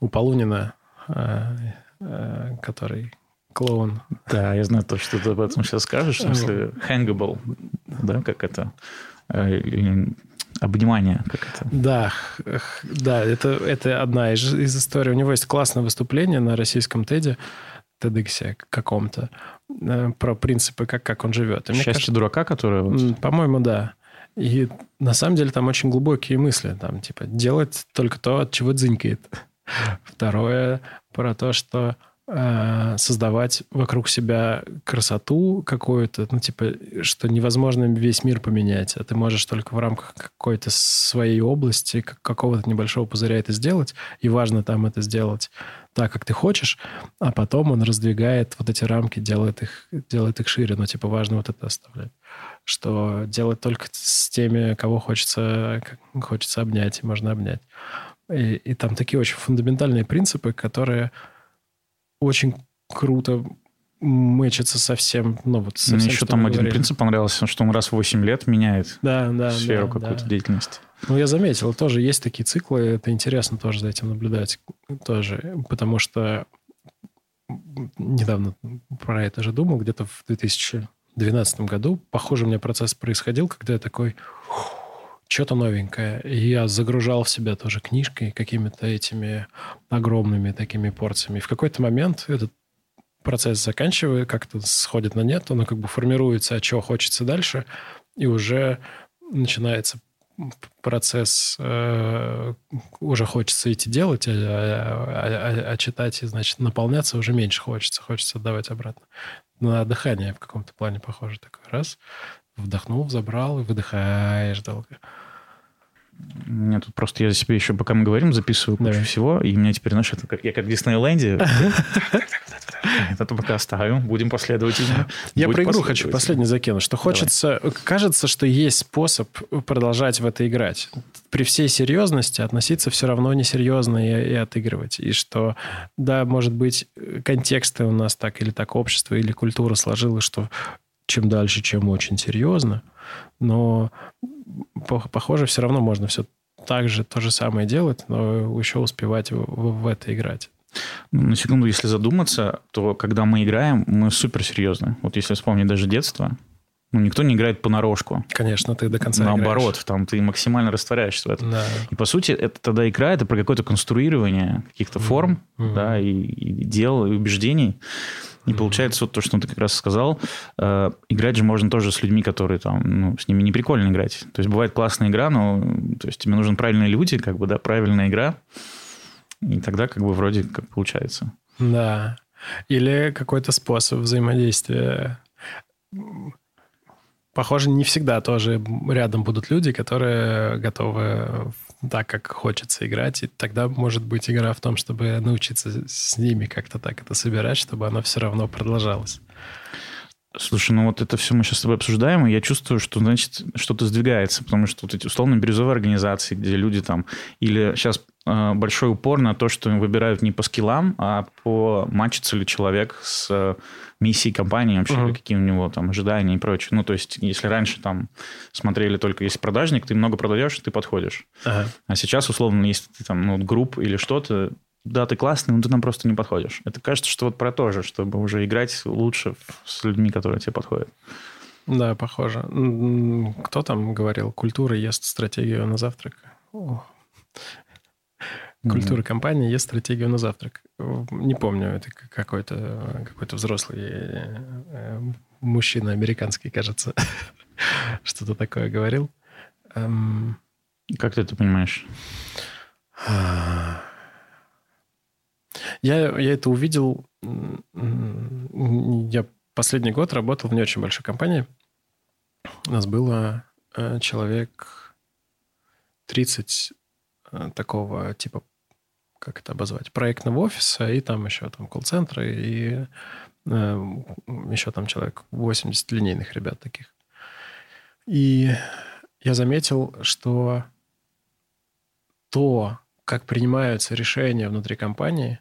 [SPEAKER 1] у Полунина, э, э, который клоун.
[SPEAKER 2] Да, я знаю то, что ты об этом сейчас скажешь. В смысле, hangable, да, как это? Э, обнимание, как это?
[SPEAKER 1] Да, да, это, это одна из, из историй. У него есть классное выступление на российском TED, TEDx каком-то, э, про принципы, как, как он живет.
[SPEAKER 2] И Счастье кажется, дурака, которое...
[SPEAKER 1] Вот... По-моему, да. И на самом деле там очень глубокие мысли. Там, типа, делать только то, от чего дзынькает. Второе про то, что создавать вокруг себя красоту какую-то, ну, типа, что невозможно весь мир поменять, а ты можешь только в рамках какой-то своей области, какого-то небольшого пузыря это сделать, и важно там это сделать так, как ты хочешь, а потом он раздвигает вот эти рамки, делает их, делает их шире, но, типа, важно вот это оставлять, что делать только с теми, кого хочется, хочется обнять, и можно обнять. И, и там такие очень фундаментальные принципы, которые очень круто мэчится совсем, ну вот совсем,
[SPEAKER 2] Мне еще там один говорили. принцип понравился, что он раз в 8 лет меняет
[SPEAKER 1] да, да,
[SPEAKER 2] сферу
[SPEAKER 1] да,
[SPEAKER 2] какой-то
[SPEAKER 1] да.
[SPEAKER 2] деятельности.
[SPEAKER 1] Ну, я заметил, тоже есть такие циклы, это интересно тоже за этим наблюдать тоже, потому что недавно про это же думал, где-то в 2012 году похожий у меня процесс происходил, когда я такой, что-то новенькое. И я загружал в себя тоже книжкой, какими-то этими огромными такими порциями. И в какой-то момент этот процесс заканчивает, как-то сходит на нет, оно как бы формируется, а чего хочется дальше, и уже начинается процесс, э, уже хочется идти делать, а, а, а, а читать и, значит, наполняться уже меньше хочется, хочется отдавать обратно. На дыхание в каком-то плане похоже такой. Раз, вдохнул, забрал и выдыхаешь долго.
[SPEAKER 2] Мне тут просто я за себя еще, пока мы говорим, записываю кучу всего, и у меня теперь, знаешь, это как я как в Диснейленде. Это пока оставим, будем последовательно.
[SPEAKER 1] Я про игру хочу последний закинуть, что хочется, кажется, что есть способ продолжать в это играть. При всей серьезности относиться все равно несерьезно и, и отыгрывать. И что, да, может быть, контексты у нас так или так общество или культура сложилась, что чем дальше, чем очень серьезно, но похоже, все равно можно все так же то же самое делать, но еще успевать в, в, в это играть.
[SPEAKER 2] На секунду, если задуматься, то когда мы играем, мы супер серьезны. Вот если вспомнить даже детство, ну, никто не играет понарошку.
[SPEAKER 1] Конечно, ты до конца
[SPEAKER 2] Наоборот,
[SPEAKER 1] играешь.
[SPEAKER 2] там ты максимально растворяешься в этом.
[SPEAKER 1] Да.
[SPEAKER 2] И, по сути, это тогда игра, это про какое-то конструирование каких-то форм, mm-hmm. да, и, и дел, и убеждений. И mm-hmm. получается вот то, что ты как раз сказал, э, играть же можно тоже с людьми, которые там, ну, с ними не прикольно играть. То есть бывает классная игра, но то есть тебе нужны правильные люди, как бы, да, правильная игра, и тогда как бы вроде как получается.
[SPEAKER 1] Да. Или какой-то способ взаимодействия. Похоже, не всегда тоже рядом будут люди, которые готовы так, как хочется играть. И тогда может быть игра в том, чтобы научиться с ними как-то так это собирать, чтобы оно все равно продолжалось.
[SPEAKER 2] Слушай, ну вот это все мы сейчас с тобой обсуждаем, и я чувствую, что, значит, что-то сдвигается, потому что вот эти условно бирюзовые организации, где люди там, или сейчас большой упор на то, что выбирают не по скиллам, а по матчится ли человек с э, миссией компании вообще, uh-huh. какие у него там ожидания и прочее. Ну, то есть, если раньше там смотрели только, если продажник, ты много продаешь, ты подходишь. Uh-huh. А сейчас, условно, если ты там, ну, групп или что-то, да, ты классный, но ты нам просто не подходишь. Это кажется, что вот про то же, чтобы уже играть лучше с людьми, которые тебе подходят.
[SPEAKER 1] Да, похоже. Кто там говорил, культура ест стратегию на завтрак? Культура mm-hmm. компании ест стратегию на завтрак. Не помню, это какой-то какой взрослый э, мужчина американский, кажется, что-то такое говорил.
[SPEAKER 2] Эм, как ты это понимаешь?
[SPEAKER 1] Я, я это увидел... Я последний год работал в не очень большой компании. У нас было э, человек 30 э, такого типа, как это обозвать, проектного офиса, и там еще там колл-центры, и э, еще там человек 80 линейных ребят таких. И я заметил, что то, как принимаются решения внутри компании,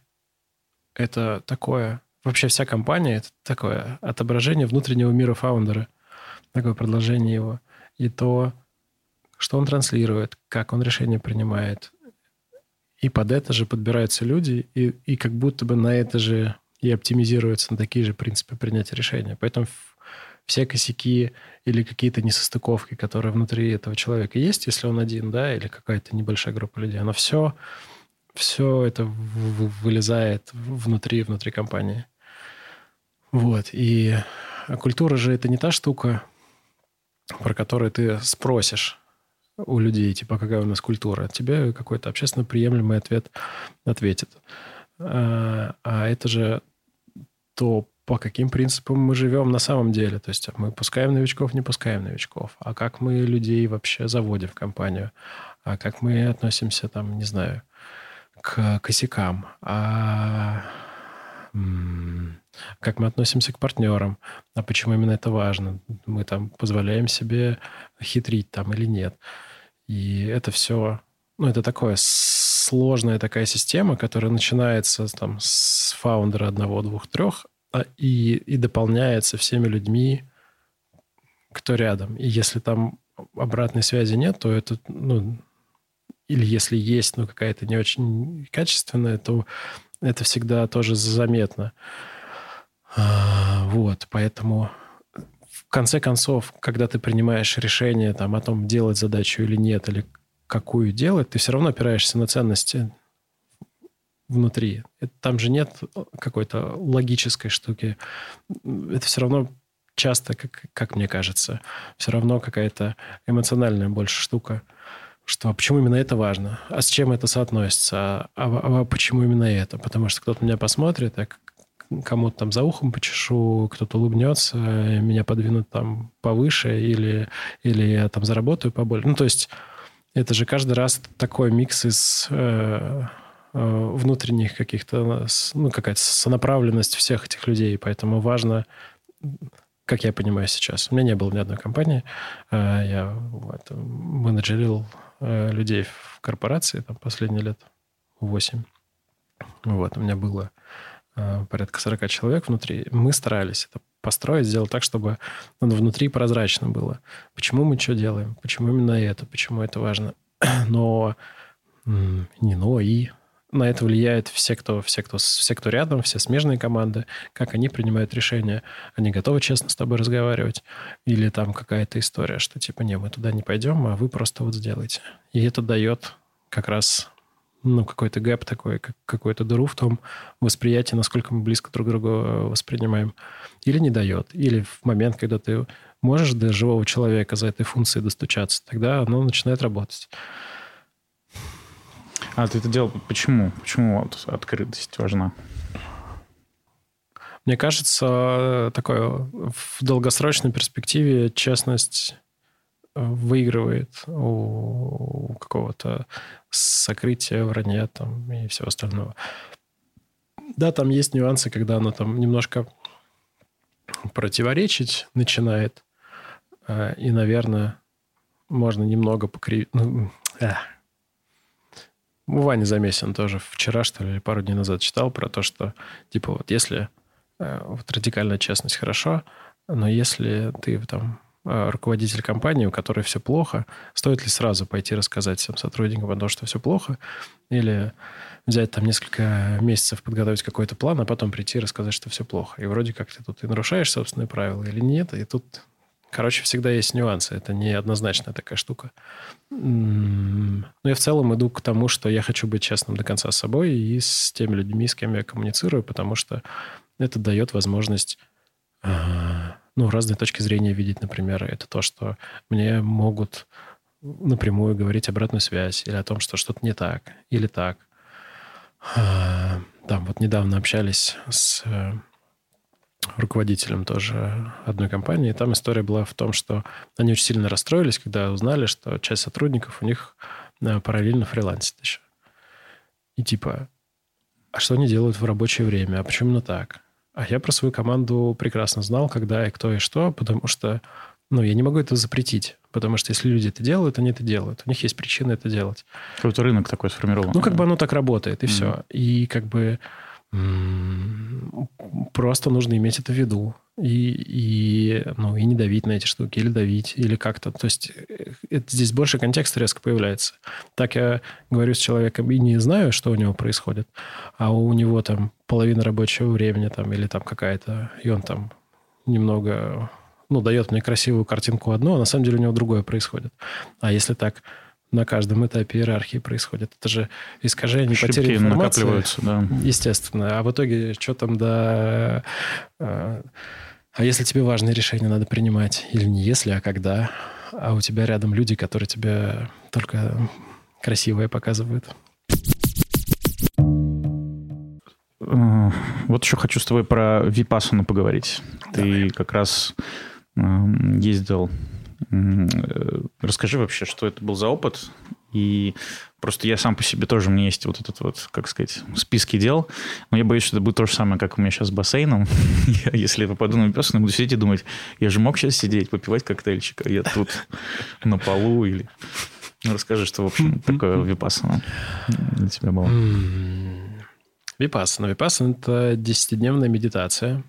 [SPEAKER 1] это такое... Вообще вся компания — это такое отображение внутреннего мира фаундера. Такое продолжение его. И то, что он транслирует, как он решения принимает. И под это же подбираются люди, и, и как будто бы на это же и оптимизируются на такие же принципы принятия решения. Поэтому все косяки или какие-то несостыковки, которые внутри этого человека есть, если он один, да, или какая-то небольшая группа людей, оно все все это вылезает внутри, внутри компании. Вот. И культура же это не та штука, про которую ты спросишь у людей, типа, какая у нас культура. Тебе какой-то общественно приемлемый ответ ответит. А, а это же то, по каким принципам мы живем на самом деле. То есть мы пускаем новичков, не пускаем новичков. А как мы людей вообще заводим в компанию. А как мы относимся, там, не знаю, к косякам, а как мы относимся к партнерам, а почему именно это важно. Мы там позволяем себе хитрить там или нет. И это все, ну, это такое сложная такая система, которая начинается там с фаундера одного, двух, трех, а, и, и дополняется всеми людьми, кто рядом. И если там обратной связи нет, то это, ну, или если есть, но какая-то не очень качественная, то это всегда тоже заметно. А, вот, поэтому в конце концов, когда ты принимаешь решение там, о том, делать задачу или нет, или какую делать, ты все равно опираешься на ценности внутри. Это, там же нет какой-то логической штуки. Это все равно часто, как, как мне кажется, все равно какая-то эмоциональная больше штука. Что а почему именно это важно? А с чем это соотносится? А, а, а почему именно это? Потому что кто-то меня посмотрит, а кому-то там за ухом почешу, кто-то улыбнется, меня подвинут там повыше, или, или я там заработаю побольше. Ну, то есть это же каждый раз такой микс из э, э, внутренних каких-то, ну, какая-то сонаправленность всех этих людей, поэтому важно как я понимаю сейчас. У меня не было ни одной компании. Э, я вот, менеджерил э, людей в корпорации там, последние лет 8. Вот, у меня было э, порядка 40 человек внутри. Мы старались это построить, сделать так, чтобы ну, внутри прозрачно было. Почему мы что делаем? Почему именно это? Почему это важно? Но не но и на это влияет все, кто, все, кто, все, кто рядом, все смежные команды, как они принимают решения. Они готовы честно с тобой разговаривать? Или там какая-то история, что типа, не, мы туда не пойдем, а вы просто вот сделаете. И это дает как раз ну, какой-то гэп такой, как, какую-то дыру в том восприятии, насколько мы близко друг друга воспринимаем. Или не дает. Или в момент, когда ты можешь до живого человека за этой функцией достучаться, тогда оно начинает работать.
[SPEAKER 2] А ты это делал почему? Почему открытость важна?
[SPEAKER 1] Мне кажется, такое в долгосрочной перспективе честность э, выигрывает у какого-то сокрытия, вранья там и всего остального. Да, там есть нюансы, когда оно там немножко противоречить начинает. Э, и, наверное, можно немного покривить... Ну, э, у Вани Замесин тоже вчера, что ли, пару дней назад читал про то, что, типа, вот если э, вот радикальная честность хорошо, но если ты там руководитель компании, у которой все плохо, стоит ли сразу пойти рассказать всем сотрудникам о том, что все плохо, или взять там несколько месяцев, подготовить какой-то план, а потом прийти и рассказать, что все плохо. И вроде как ты тут и нарушаешь собственные правила или нет, и тут Короче, всегда есть нюансы. Это не однозначная такая штука. Но я в целом иду к тому, что я хочу быть честным до конца с собой и с теми людьми, с кем я коммуницирую, потому что это дает возможность а, ну, разные точки зрения видеть, например. Это то, что мне могут напрямую говорить обратную связь или о том, что что-то не так или так. А, там вот недавно общались с руководителем тоже одной компании. И там история была в том, что они очень сильно расстроились, когда узнали, что часть сотрудников у них э, параллельно фрилансит еще. И типа, а что они делают в рабочее время? А почему именно так? А я про свою команду прекрасно знал, когда и кто и что, потому что ну, я не могу это запретить. Потому что если люди это делают, они это делают. У них есть причины это делать.
[SPEAKER 2] Какой-то рынок такой сформирован.
[SPEAKER 1] Ну, как бы оно так работает, и mm-hmm. все. И как бы Просто нужно иметь это в виду. И, и, ну, и не давить на эти штуки, или давить, или как-то. То есть э, это, здесь больше контекста резко появляется. Так я говорю с человеком и не знаю, что у него происходит, а у него там половина рабочего времени там, или там какая-то, и он там немного ну, дает мне красивую картинку одно, а на самом деле у него другое происходит. А если так на каждом этапе иерархии происходит. Это же искажение, Ошибки потеря информации. накапливаются, да. Естественно. А в итоге что там до... А, а если тебе важные решения надо принимать? Или не если, а когда? А у тебя рядом люди, которые тебе только красивое показывают.
[SPEAKER 2] Э, вот еще хочу с тобой про Випассану поговорить. Давай. Ты как раз ездил Э, расскажи вообще, что это был за опыт. И просто я сам по себе тоже, у меня есть вот этот вот, как сказать, списки дел. Но я боюсь, что это будет то же самое, как у меня сейчас с бассейном. я, если я попаду на випассану, буду сидеть и думать, я же мог сейчас сидеть, попивать коктейльчик, а я тут на полу или... Ну, расскажи, что, в общем, такое випассана для тебя было.
[SPEAKER 1] Випассана. Випассана – это десятидневная медитация.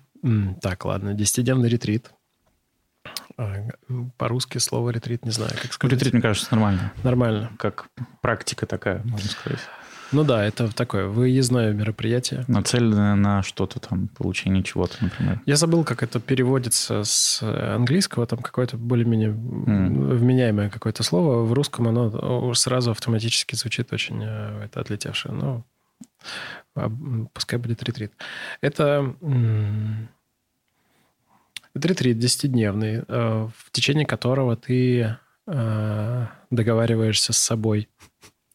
[SPEAKER 1] Так, ладно, десятидневный ретрит – по-русски слово ретрит не знаю, как сказать.
[SPEAKER 2] Ретрит, мне кажется, нормально.
[SPEAKER 1] Нормально.
[SPEAKER 2] Как практика такая, можно сказать.
[SPEAKER 1] Ну да, это такое выездное мероприятие.
[SPEAKER 2] Нацеленное на что-то там, получение чего-то, например.
[SPEAKER 1] Я забыл, как это переводится с английского, там какое-то более-менее mm. вменяемое какое-то слово. В русском оно сразу автоматически звучит очень э, это отлетевшее. Ну, пускай будет ретрит. Это это ретрит десятидневный, э, в течение которого ты э, договариваешься с собой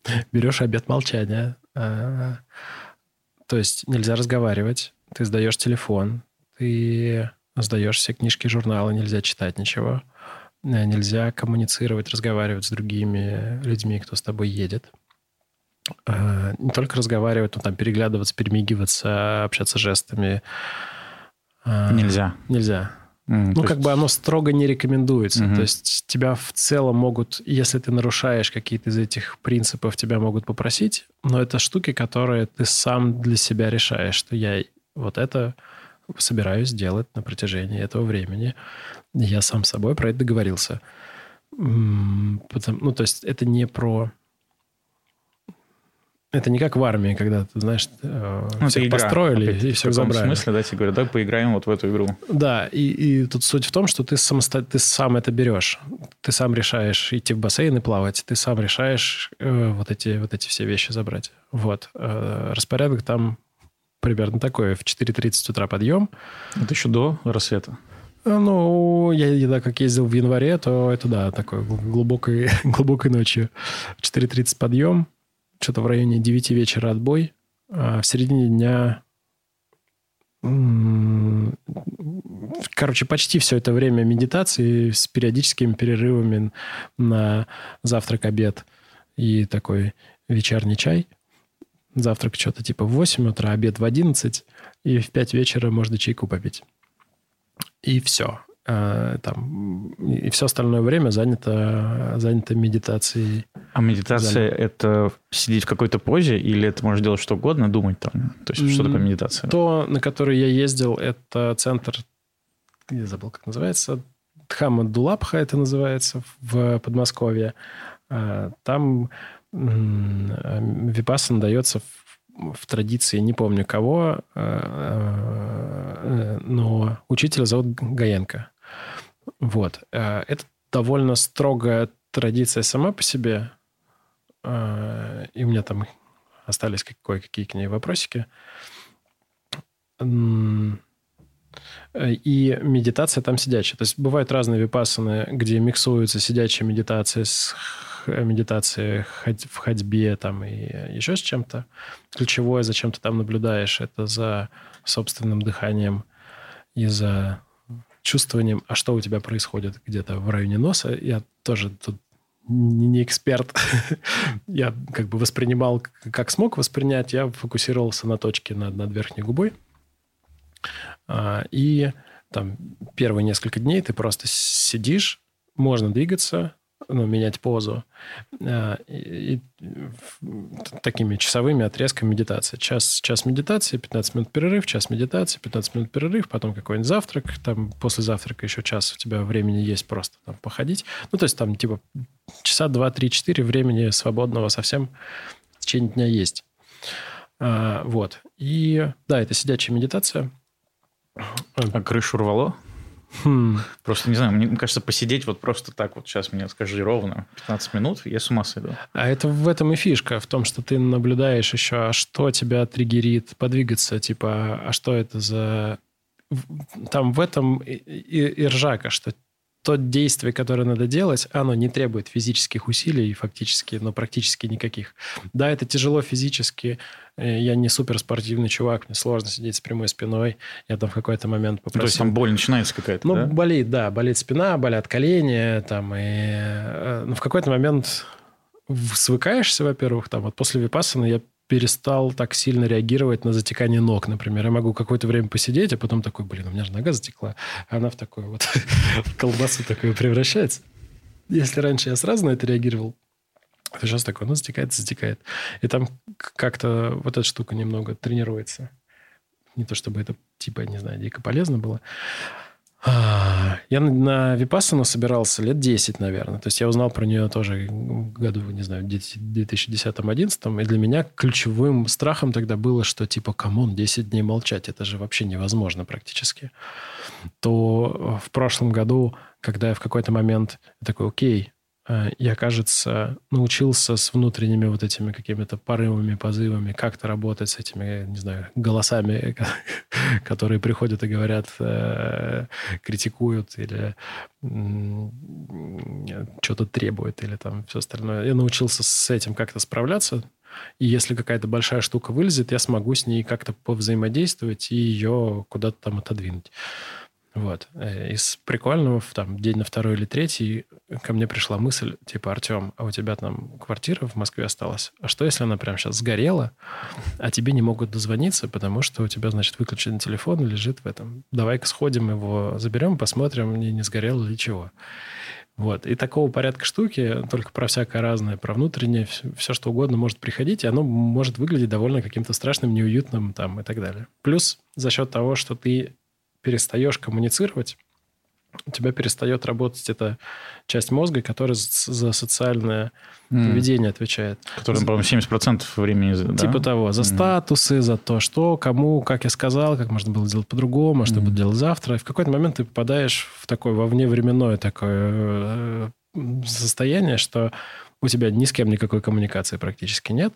[SPEAKER 1] берешь обед молчания. А, то есть нельзя разговаривать, ты сдаешь телефон, ты сдаешь все книжки, журналы, нельзя читать ничего, э, нельзя коммуницировать, разговаривать с другими людьми, кто с тобой едет. Не только разговаривать, но там переглядываться, перемигиваться, общаться жестами.
[SPEAKER 2] Нельзя.
[SPEAKER 1] Нельзя. Mm, ну, как есть... бы оно строго не рекомендуется. Mm-hmm. То есть тебя в целом могут, если ты нарушаешь какие-то из этих принципов, тебя могут попросить, но это штуки, которые ты сам для себя решаешь, что я вот это собираюсь делать на протяжении этого времени. Я сам с собой про это договорился. Потому, ну, то есть это не про это не как в армии, когда ты, знаешь, э, ну, всех игра, построили опять, и всех забрали.
[SPEAKER 2] В смысле, да, тебе говорят, да, поиграем вот в эту игру.
[SPEAKER 1] Да, и, и тут суть в том, что ты, самосто... ты сам это берешь. Ты сам решаешь идти в бассейн и плавать. Ты сам решаешь э, вот, эти, вот эти все вещи забрать. Вот. Э, распорядок там примерно такой. В 4.30 утра подъем.
[SPEAKER 2] Это еще до рассвета?
[SPEAKER 1] Э, ну, я, я как ездил в январе, то это, да, такой глубокой, глубокой ночью. В 4.30 подъем, что-то в районе 9 вечера отбой. А в середине дня короче, почти все это время медитации с периодическими перерывами на завтрак, обед и такой вечерний чай. Завтрак что-то типа в 8 утра, обед в 11, и в 5 вечера можно чайку попить. И все. Э, там, и все остальное время занято, занято медитацией.
[SPEAKER 2] А медитация – это сидеть в какой-то позе или это можешь делать что угодно, думать там? То есть что такое медитация?
[SPEAKER 1] То, на который я ездил, это центр, я забыл, как называется, Дхама Дулапха это называется в Подмосковье. Э, там випасан дается в в традиции, не помню кого, э, но учителя зовут Гаенко. Вот. Э, это довольно строгая традиция сама по себе. Э, и у меня там остались кое-какие к ней вопросики. И медитация там сидячая. То есть бывают разные випассаны, где миксуются сидячая медитация с медитацией в ходьбе там, и еще с чем-то. Ключевое, зачем ты там наблюдаешь, это за собственным дыханием и за чувствованием, а что у тебя происходит где-то в районе носа. Я тоже тут не, эксперт. я как бы воспринимал, как смог воспринять. Я фокусировался на точке над, над верхней губой. А, и там первые несколько дней ты просто сидишь, можно двигаться, ну, менять позу. А, и, и, такими часовыми отрезками медитации. Час, час медитации, 15 минут перерыв, час медитации, 15 минут перерыв, потом какой-нибудь завтрак, там после завтрака еще час у тебя времени есть просто там походить. Ну, то есть там типа часа 2, 3, 4 времени свободного совсем в течение дня есть. А, вот. И да, это сидячая медитация.
[SPEAKER 2] А крышу рвало? Хм. Просто, не знаю, мне кажется, посидеть вот просто так вот, сейчас мне скажи ровно, 15 минут, я с ума сойду.
[SPEAKER 1] А это в этом и фишка, в том, что ты наблюдаешь еще, а что тебя триггерит подвигаться, типа, а что это за... Там в этом и, и, и ржака, что то действие, которое надо делать, оно не требует физических усилий фактически, но практически никаких. Да, это тяжело физически. Э, я не суперспортивный чувак, мне сложно сидеть с прямой спиной. Я там в какой-то момент попросил...
[SPEAKER 2] То есть там боль начинается какая-то,
[SPEAKER 1] Ну,
[SPEAKER 2] да?
[SPEAKER 1] болит, да. Болит спина, болят колени. Там, и... Э, ну, в какой-то момент свыкаешься, во-первых, там, вот после випассаны я перестал так сильно реагировать на затекание ног, например. Я могу какое-то время посидеть, а потом такой, блин, у меня же нога затекла. А она в такую вот колбасу такую превращается. Если раньше я сразу на это реагировал, то сейчас такое, ну, затекает, затекает. И там как-то вот эта штука немного тренируется. Не то чтобы это, типа, не знаю, дико полезно было. А, я на Випассану собирался лет 10, наверное. То есть я узнал про нее тоже в году, не знаю, 2010-2011. И для меня ключевым страхом тогда было, что типа, come on, 10 дней молчать, это же вообще невозможно практически. То в прошлом году, когда я в какой-то момент такой, окей, я, кажется, научился с внутренними вот этими какими-то порывами, позывами как-то работать с этими, не знаю, голосами, которые приходят и говорят, э, критикуют или что-то требуют или там все остальное. Я научился с этим как-то справляться, и если какая-то большая штука вылезет, я смогу с ней как-то повзаимодействовать и ее куда-то там отодвинуть. Вот. Э, из прикольного, там, день на второй или третий, ко мне пришла мысль, типа, Артем, а у тебя там квартира в Москве осталась? А что, если она прямо сейчас сгорела, а тебе не могут дозвониться, потому что у тебя, значит, выключенный телефон лежит в этом? Давай-ка сходим его заберем, посмотрим, не, не сгорело ли чего. Вот. И такого порядка штуки, только про всякое разное, про внутреннее, все, все что угодно может приходить, и оно может выглядеть довольно каким-то страшным, неуютным там и так далее. Плюс за счет того, что ты перестаешь коммуницировать, у тебя перестает работать эта часть мозга, которая за социальное mm. поведение отвечает.
[SPEAKER 2] Которая, по-моему, 70% времени...
[SPEAKER 1] Типа да? того. За mm. статусы, за то, что, кому, как я сказал, как можно было сделать по-другому, а что mm. буду делать завтра. И в какой-то момент ты попадаешь в такое во вневременное такое э, состояние, что у тебя ни с кем никакой коммуникации практически нет.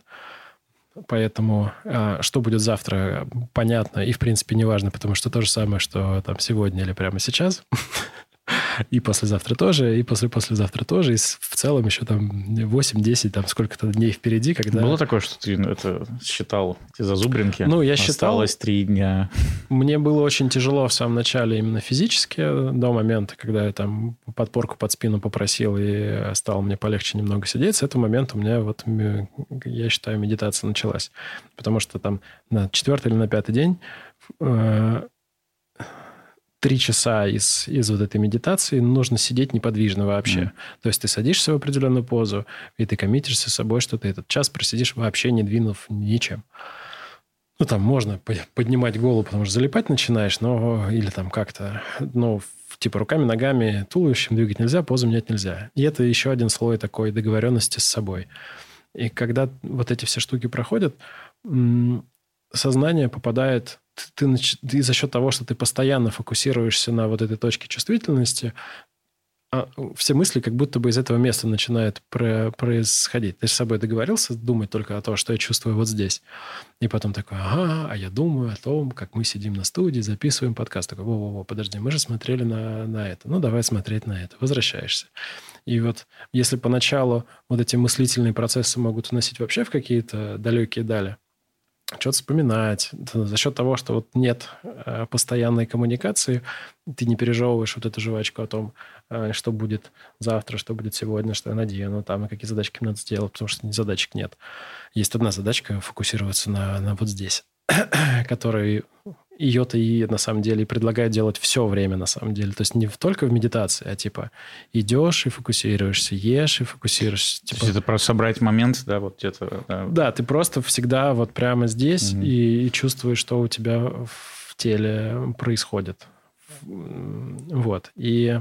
[SPEAKER 1] Поэтому а, что будет завтра, понятно и, в принципе, не важно, потому что то же самое, что там сегодня или прямо сейчас. И послезавтра тоже, и после-послезавтра тоже. И в целом еще там 8-10, там сколько-то дней впереди, когда...
[SPEAKER 2] Было такое, что ты это считал, эти зазубринки?
[SPEAKER 1] Ну, я считал...
[SPEAKER 2] Осталось три дня.
[SPEAKER 1] Мне было очень тяжело в самом начале именно физически, до момента, когда я там подпорку под спину попросил, и стало мне полегче немного сидеть. С этого момента у меня вот, я считаю, медитация началась. Потому что там на четвертый или на пятый день э, три часа из, из вот этой медитации нужно сидеть неподвижно вообще. Mm. То есть ты садишься в определенную позу, и ты коммитишься с собой, что ты этот час просидишь вообще не двинув ничем. Ну, там можно поднимать голову, потому что залипать начинаешь, но или там как-то, ну, типа руками, ногами, туловищем двигать нельзя, позу менять нельзя. И это еще один слой такой договоренности с собой. И когда вот эти все штуки проходят, сознание попадает ты, ты за счет того, что ты постоянно фокусируешься на вот этой точке чувствительности, а все мысли как будто бы из этого места начинают про происходить. Ты с собой договорился думать только о том, что я чувствую вот здесь. И потом такой, ага, а я думаю о том, как мы сидим на студии, записываем подкаст. Такой, во-во-во, подожди, мы же смотрели на, на это. Ну, давай смотреть на это. Возвращаешься. И вот если поначалу вот эти мыслительные процессы могут уносить вообще в какие-то далекие дали, что-то вспоминать. За счет того, что вот нет э, постоянной коммуникации, ты не пережевываешь вот эту жвачку о том, э, что будет завтра, что будет сегодня, что я надену, там, и какие задачки мне надо сделать, потому что задачек нет. Есть одна задачка – фокусироваться на, на вот здесь, который ее-то и на самом деле предлагает делать все время на самом деле. То есть не только в медитации, а типа идешь и фокусируешься, ешь и фокусируешься. Типа...
[SPEAKER 2] То есть это просто собрать момент, да, вот где-то.
[SPEAKER 1] Да, да ты просто всегда вот прямо здесь угу. и, и чувствуешь, что у тебя в теле происходит. Вот. И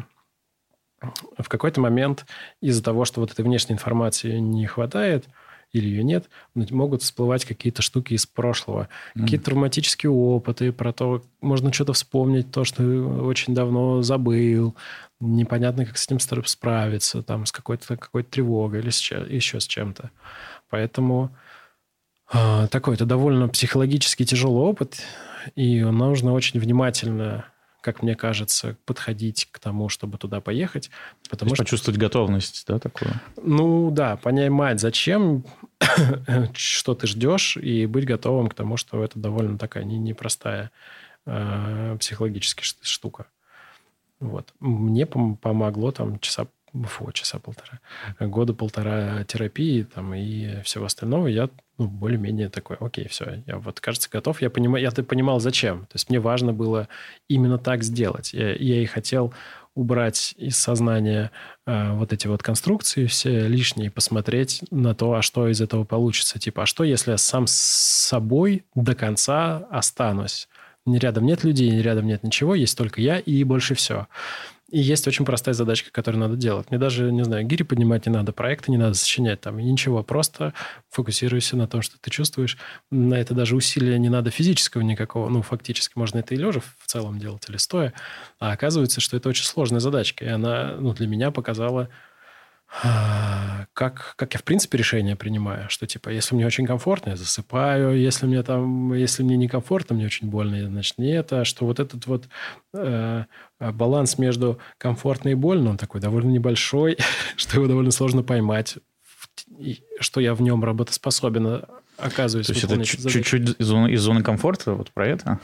[SPEAKER 1] в какой-то момент из-за того, что вот этой внешней информации не хватает, или ее нет, могут всплывать какие-то штуки из прошлого, mm. какие-то травматические опыты, про то, можно что-то вспомнить, то, что очень давно забыл, непонятно, как с этим справиться, там, с какой-то какой тревогой или с, еще с чем-то. Поэтому э, такой, это довольно психологически тяжелый опыт, и нужно очень внимательно как мне кажется, подходить к тому, чтобы туда поехать.
[SPEAKER 2] Потому что... Почувствовать готовность, да, такую?
[SPEAKER 1] Ну, да, понимать, зачем, что ты ждешь, и быть готовым к тому, что это довольно такая непростая э, психологическая штука. Вот. Мне помогло там часа фу, часа полтора, года полтора терапии там и всего остального, я ну, более-менее такой, окей, все, я вот, кажется, готов. Я, понимаю, я понимал, зачем. То есть мне важно было именно так сделать. Я, я и хотел убрать из сознания э, вот эти вот конструкции все лишние, посмотреть на то, а что из этого получится. Типа, а что, если я сам с собой до конца останусь? рядом нет людей, рядом нет ничего, есть только я и больше все. И есть очень простая задачка, которую надо делать. Мне даже, не знаю, гири поднимать не надо, проекты не надо сочинять там, ничего. Просто фокусируйся на том, что ты чувствуешь. На это даже усилия не надо физического никакого. Ну, фактически можно это и лежа в целом делать, или стоя. А оказывается, что это очень сложная задачка. И она ну, для меня показала как, как я в принципе решение принимаю, что типа, если мне очень комфортно, я засыпаю, если мне там, если мне некомфортно, мне очень больно, значит не это, что вот этот вот э, баланс между комфортно и больно, он такой довольно небольшой, что его довольно сложно поймать, и, что я в нем работоспособен оказываюсь.
[SPEAKER 2] То есть это чуть-чуть из зоны, из зоны комфорта, вот про это?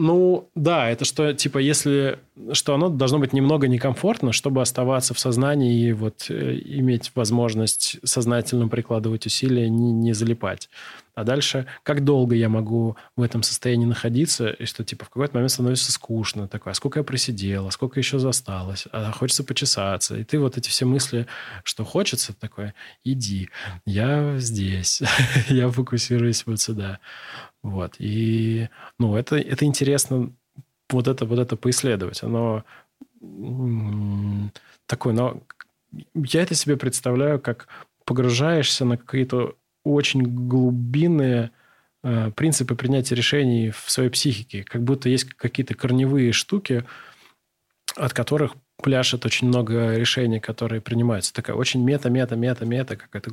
[SPEAKER 1] Ну, да, это что, типа, если... Что оно должно быть немного некомфортно, чтобы оставаться в сознании и вот э, иметь возможность сознательно прикладывать усилия, не, не залипать. А дальше, как долго я могу в этом состоянии находиться, и что, типа, в какой-то момент становится скучно, такое, а сколько я просидела, сколько еще засталось, а хочется почесаться. И ты вот эти все мысли, что хочется, такое, иди, я здесь, я фокусируюсь вот сюда. Вот. И, ну, это, это интересно вот это, вот это поисследовать. Оно такое, но я это себе представляю, как погружаешься на какие-то очень глубинные э, принципы принятия решений в своей психике, как будто есть какие-то корневые штуки, от которых пляшет очень много решений, которые принимаются. Такая очень мета-мета-мета-мета, какая-то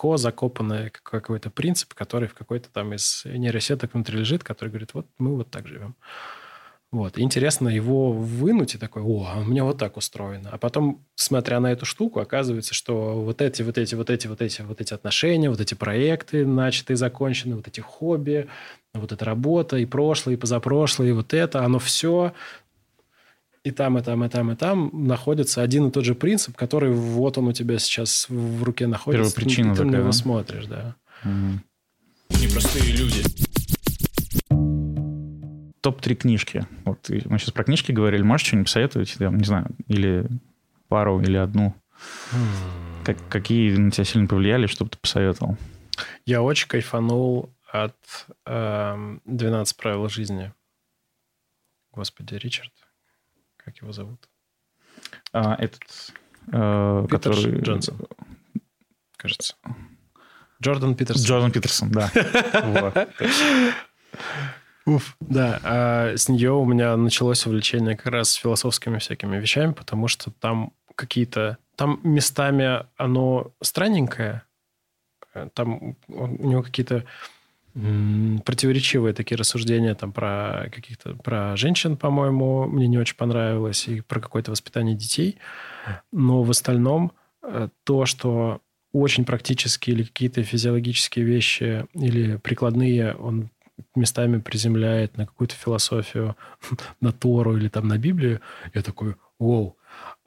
[SPEAKER 1] глубоко закопанная какой-то принцип, который в какой-то там из нейросеток внутри лежит, который говорит, вот мы вот так живем. Вот. И интересно его вынуть и такой, о, а у меня вот так устроено. А потом, смотря на эту штуку, оказывается, что вот эти, вот эти, вот эти, вот эти, вот эти отношения, вот эти проекты начатые, законченные, вот эти хобби, вот эта работа, и прошлое, и позапрошлое, и вот это, оно все и там, и там, и там, и там находится один и тот же принцип, который вот он у тебя сейчас в руке находится.
[SPEAKER 2] Первая
[SPEAKER 1] ты, ты на него смотришь, да.
[SPEAKER 2] Угу. Непростые люди. Топ-3 книжки. Вот мы сейчас про книжки говорили. Можешь что-нибудь посоветовать? Я не знаю, или пару, или одну. Как, какие на тебя сильно повлияли, чтобы ты посоветовал?
[SPEAKER 1] Я очень кайфанул от э, «12 правил жизни». Господи, Ричард как его зовут?
[SPEAKER 2] А, этот, э,
[SPEAKER 1] Питер который... Джонсон, кажется. Джордан Питерсон.
[SPEAKER 2] Джордан Питерсон, да.
[SPEAKER 1] Уф, да. А с нее у меня началось увлечение как раз философскими всякими вещами, потому что там какие-то... Там местами оно странненькое, там у него какие-то противоречивые такие рассуждения там про каких-то про женщин, по-моему, мне не очень понравилось и про какое-то воспитание детей, но в остальном э, то, что очень практические или какие-то физиологические вещи или прикладные он местами приземляет на какую-то философию, на Тору или там на Библию, я такой, вау,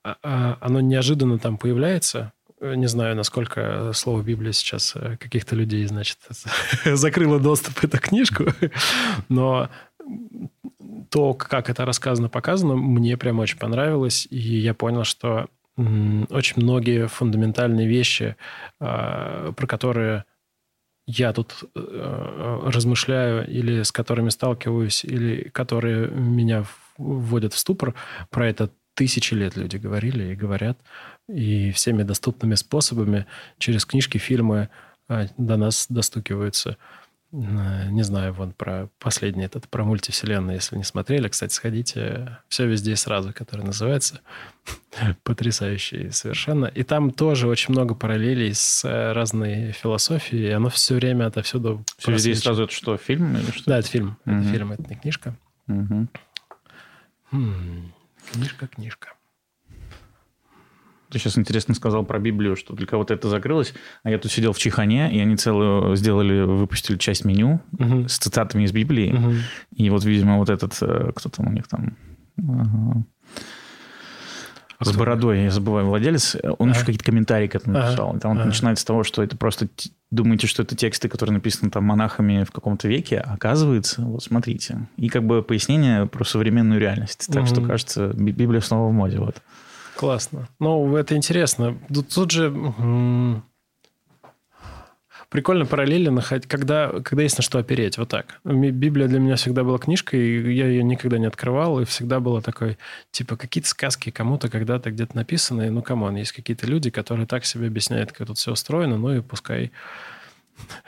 [SPEAKER 1] а, а оно неожиданно там появляется, не знаю, насколько слово Библия сейчас э, каких-то людей, значит, закрыло доступ эту книжку, но то, как это рассказано, показано, мне прям очень понравилось, и я понял, что очень многие фундаментальные вещи, а, про которые я тут э, размышляю или с которыми сталкиваюсь, или которые меня вводят в ступор, про это тысячи лет люди говорили и говорят и всеми доступными способами через книжки, фильмы а, до нас достукиваются. Не знаю, вон про последний этот, про мультивселенную, если не смотрели, кстати, сходите. Все везде и сразу, который называется. Потрясающий совершенно. И там тоже очень много параллелей с разной философией. И оно все время отовсюду...
[SPEAKER 2] Все везде и сразу это что, фильм или что?
[SPEAKER 1] Да, это фильм. Угу. Это фильм, это не книжка. Угу. Хм, книжка, книжка.
[SPEAKER 2] Ты сейчас интересно сказал про Библию, что для кого-то это закрылось, а я тут сидел в Чихане, и они целую сделали, выпустили часть меню угу. с цитатами из Библии. Угу. И вот, видимо, вот этот, э, кто там у них там... Ага. С бородой, я забываю, владелец, он ага. еще какие-то комментарии к этому написал. Ага. И там он ага. начинает с того, что это просто думаете, что это тексты, которые написаны там монахами в каком-то веке, а оказывается, вот смотрите. И как бы пояснение про современную реальность. Так угу. что, кажется, Библия снова в моде. Вот.
[SPEAKER 1] Классно. Ну, это интересно. Тут же... прикольно параллели находить, когда, когда есть на что опереть, вот так. Библия для меня всегда была книжкой, и я ее никогда не открывал, и всегда было такой, типа, какие-то сказки кому-то когда-то где-то написаны, ну, come on, есть какие-то люди, которые так себе объясняют, как тут все устроено, ну и пускай,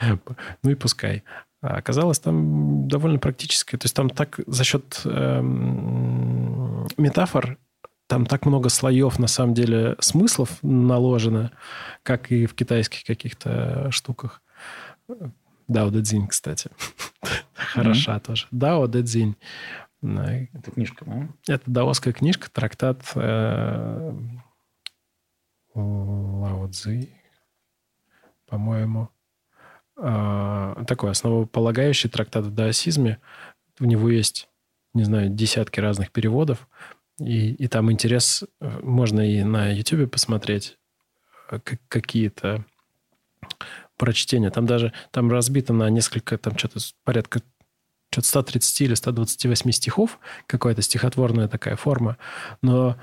[SPEAKER 1] ну и пускай. А оказалось там довольно практическое. То есть там так за счет эм, метафор там так много слоев, на самом деле, смыслов наложено, как и в китайских каких-то штуках. Дао Дэ Цзинь, кстати. Хороша тоже. Дао Дэ Цзинь.
[SPEAKER 2] Это книжка, да?
[SPEAKER 1] Это даосская книжка, трактат э, Лао Цзи, по-моему. А, такой основополагающий трактат в даосизме. У него есть, не знаю, десятки разных переводов. И, и там интерес, э, можно и на YouTube посмотреть э, какие-то прочтения. Там даже там разбито на несколько, там что-то порядка что-то 130 или 128 стихов, какая-то стихотворная такая форма. Но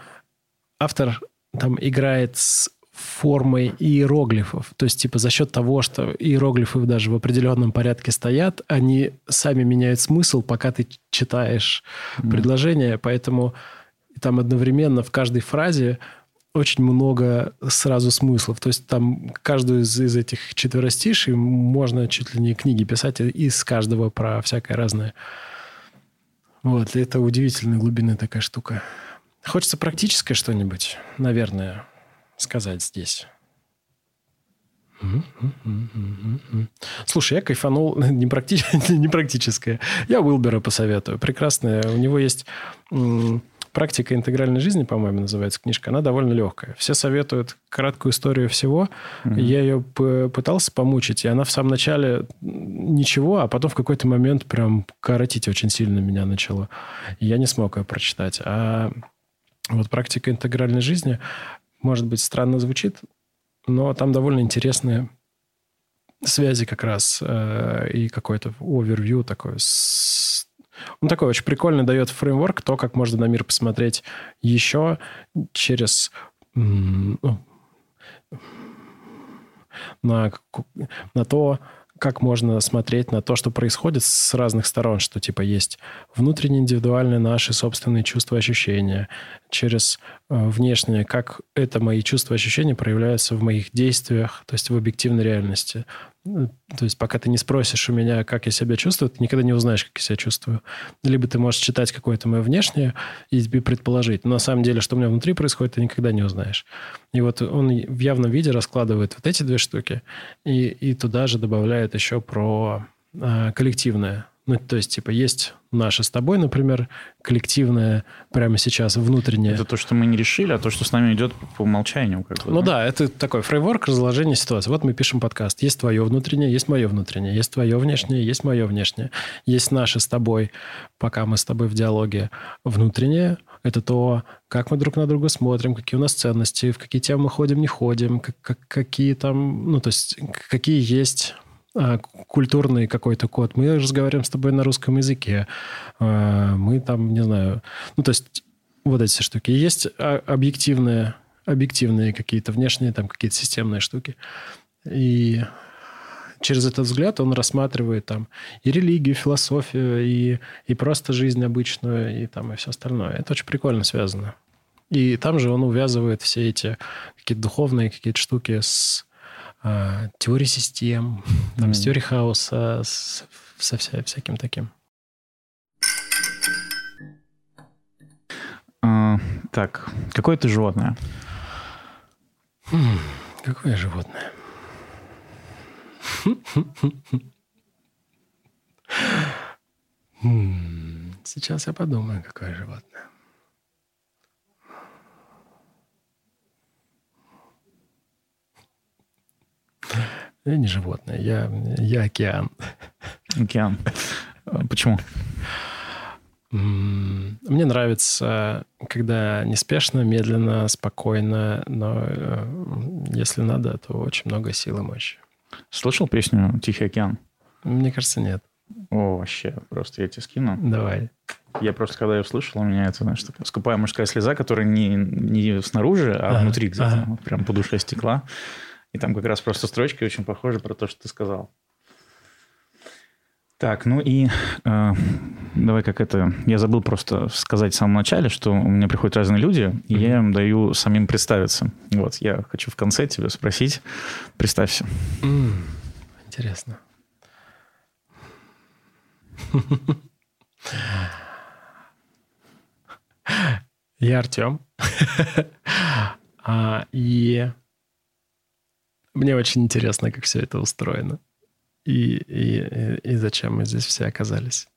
[SPEAKER 1] автор там играет с формой иероглифов. То есть, типа, за счет того, что иероглифы даже в определенном порядке стоят, они сами меняют смысл, пока ты читаешь mm. предложение. Поэтому там одновременно в каждой фразе очень много сразу смыслов. То есть там каждую из, из этих четверостишей можно чуть ли не книги писать из каждого про всякое разное. Вот, это удивительной глубины такая штука. Хочется практическое что-нибудь, наверное сказать здесь? Слушай, я кайфанул не, практи... не практическое. Я Уилбера посоветую. Прекрасная. У него есть «Практика интегральной жизни», по-моему, называется книжка. Она довольно легкая. Все советуют краткую историю всего. Mm-hmm. Я ее пытался помучить, и она в самом начале ничего, а потом в какой-то момент прям коротить очень сильно меня начало. И я не смог ее прочитать. А вот «Практика интегральной жизни» может быть, странно звучит, но там довольно интересные связи как раз э, и какой-то овервью такой. С... Он такой очень прикольный дает фреймворк, то, как можно на мир посмотреть еще через ну, на, на то, как можно смотреть на то, что происходит с разных сторон, что типа есть внутренние индивидуальные наши собственные чувства, ощущения, через э, внешние, как это мои чувства, ощущения проявляются в моих действиях, то есть в объективной реальности. То есть пока ты не спросишь у меня, как я себя чувствую, ты никогда не узнаешь, как я себя чувствую. Либо ты можешь читать какое-то мое внешнее и предположить. Но на самом деле, что у меня внутри происходит, ты никогда не узнаешь. И вот он в явном виде раскладывает вот эти две штуки и, и туда же добавляет еще про э, коллективное. Ну, то есть, типа, есть наше с тобой, например, коллективное прямо сейчас, внутреннее.
[SPEAKER 2] Это то, что мы не решили, а то, что с нами идет по умолчанию. Как
[SPEAKER 1] бы, ну да? да, это такой фреймворк разложения ситуации. Вот мы пишем подкаст. Есть твое внутреннее, есть мое внутреннее, есть твое внешнее, есть мое внешнее. Есть наше с тобой, пока мы с тобой в диалоге, внутреннее. Это то, как мы друг на друга смотрим, какие у нас ценности, в какие темы мы ходим, не ходим, как, как, какие там, ну, то есть, какие есть культурный какой-то код. Мы разговариваем с тобой на русском языке. А, мы там, не знаю... Ну, то есть вот эти штуки. Есть объективные, объективные какие-то внешние, там какие-то системные штуки. И через этот взгляд он рассматривает там и религию, и философию, и, и просто жизнь обычную, и там и все остальное. Это очень прикольно связано. И там же он увязывает все эти какие-то духовные какие-то штуки с а, теории систем, там, mm. с теорией хаоса, с, со вся, всяким таким.
[SPEAKER 2] А, так, какое ты животное?
[SPEAKER 1] Хм, какое животное? Хм, сейчас я подумаю, какое животное. Я не животное, я, я океан.
[SPEAKER 2] Океан. Почему?
[SPEAKER 1] Мне нравится, когда неспешно, медленно, спокойно, но э, если надо, то очень много сил и мощи.
[SPEAKER 2] Слышал песню «Тихий океан»?
[SPEAKER 1] Мне кажется, нет.
[SPEAKER 2] О, вообще, просто я тебе скину.
[SPEAKER 1] Давай.
[SPEAKER 2] Я просто, когда ее услышал, у меня это, знаешь, такая скупая мужская слеза, которая не, не снаружи, а ага, внутри где-то, ага. прям по душе стекла. И там как раз просто строчки очень похожи про то, что ты сказал. Так, ну и э, давай как это... Я забыл просто сказать в самом начале, что у меня приходят разные люди, и я им даю самим представиться. Вот, я хочу в конце тебя спросить. Представься.
[SPEAKER 1] Mm, интересно. Я Артем. а, и мне очень интересно, как все это устроено. И, и, и зачем мы здесь все оказались.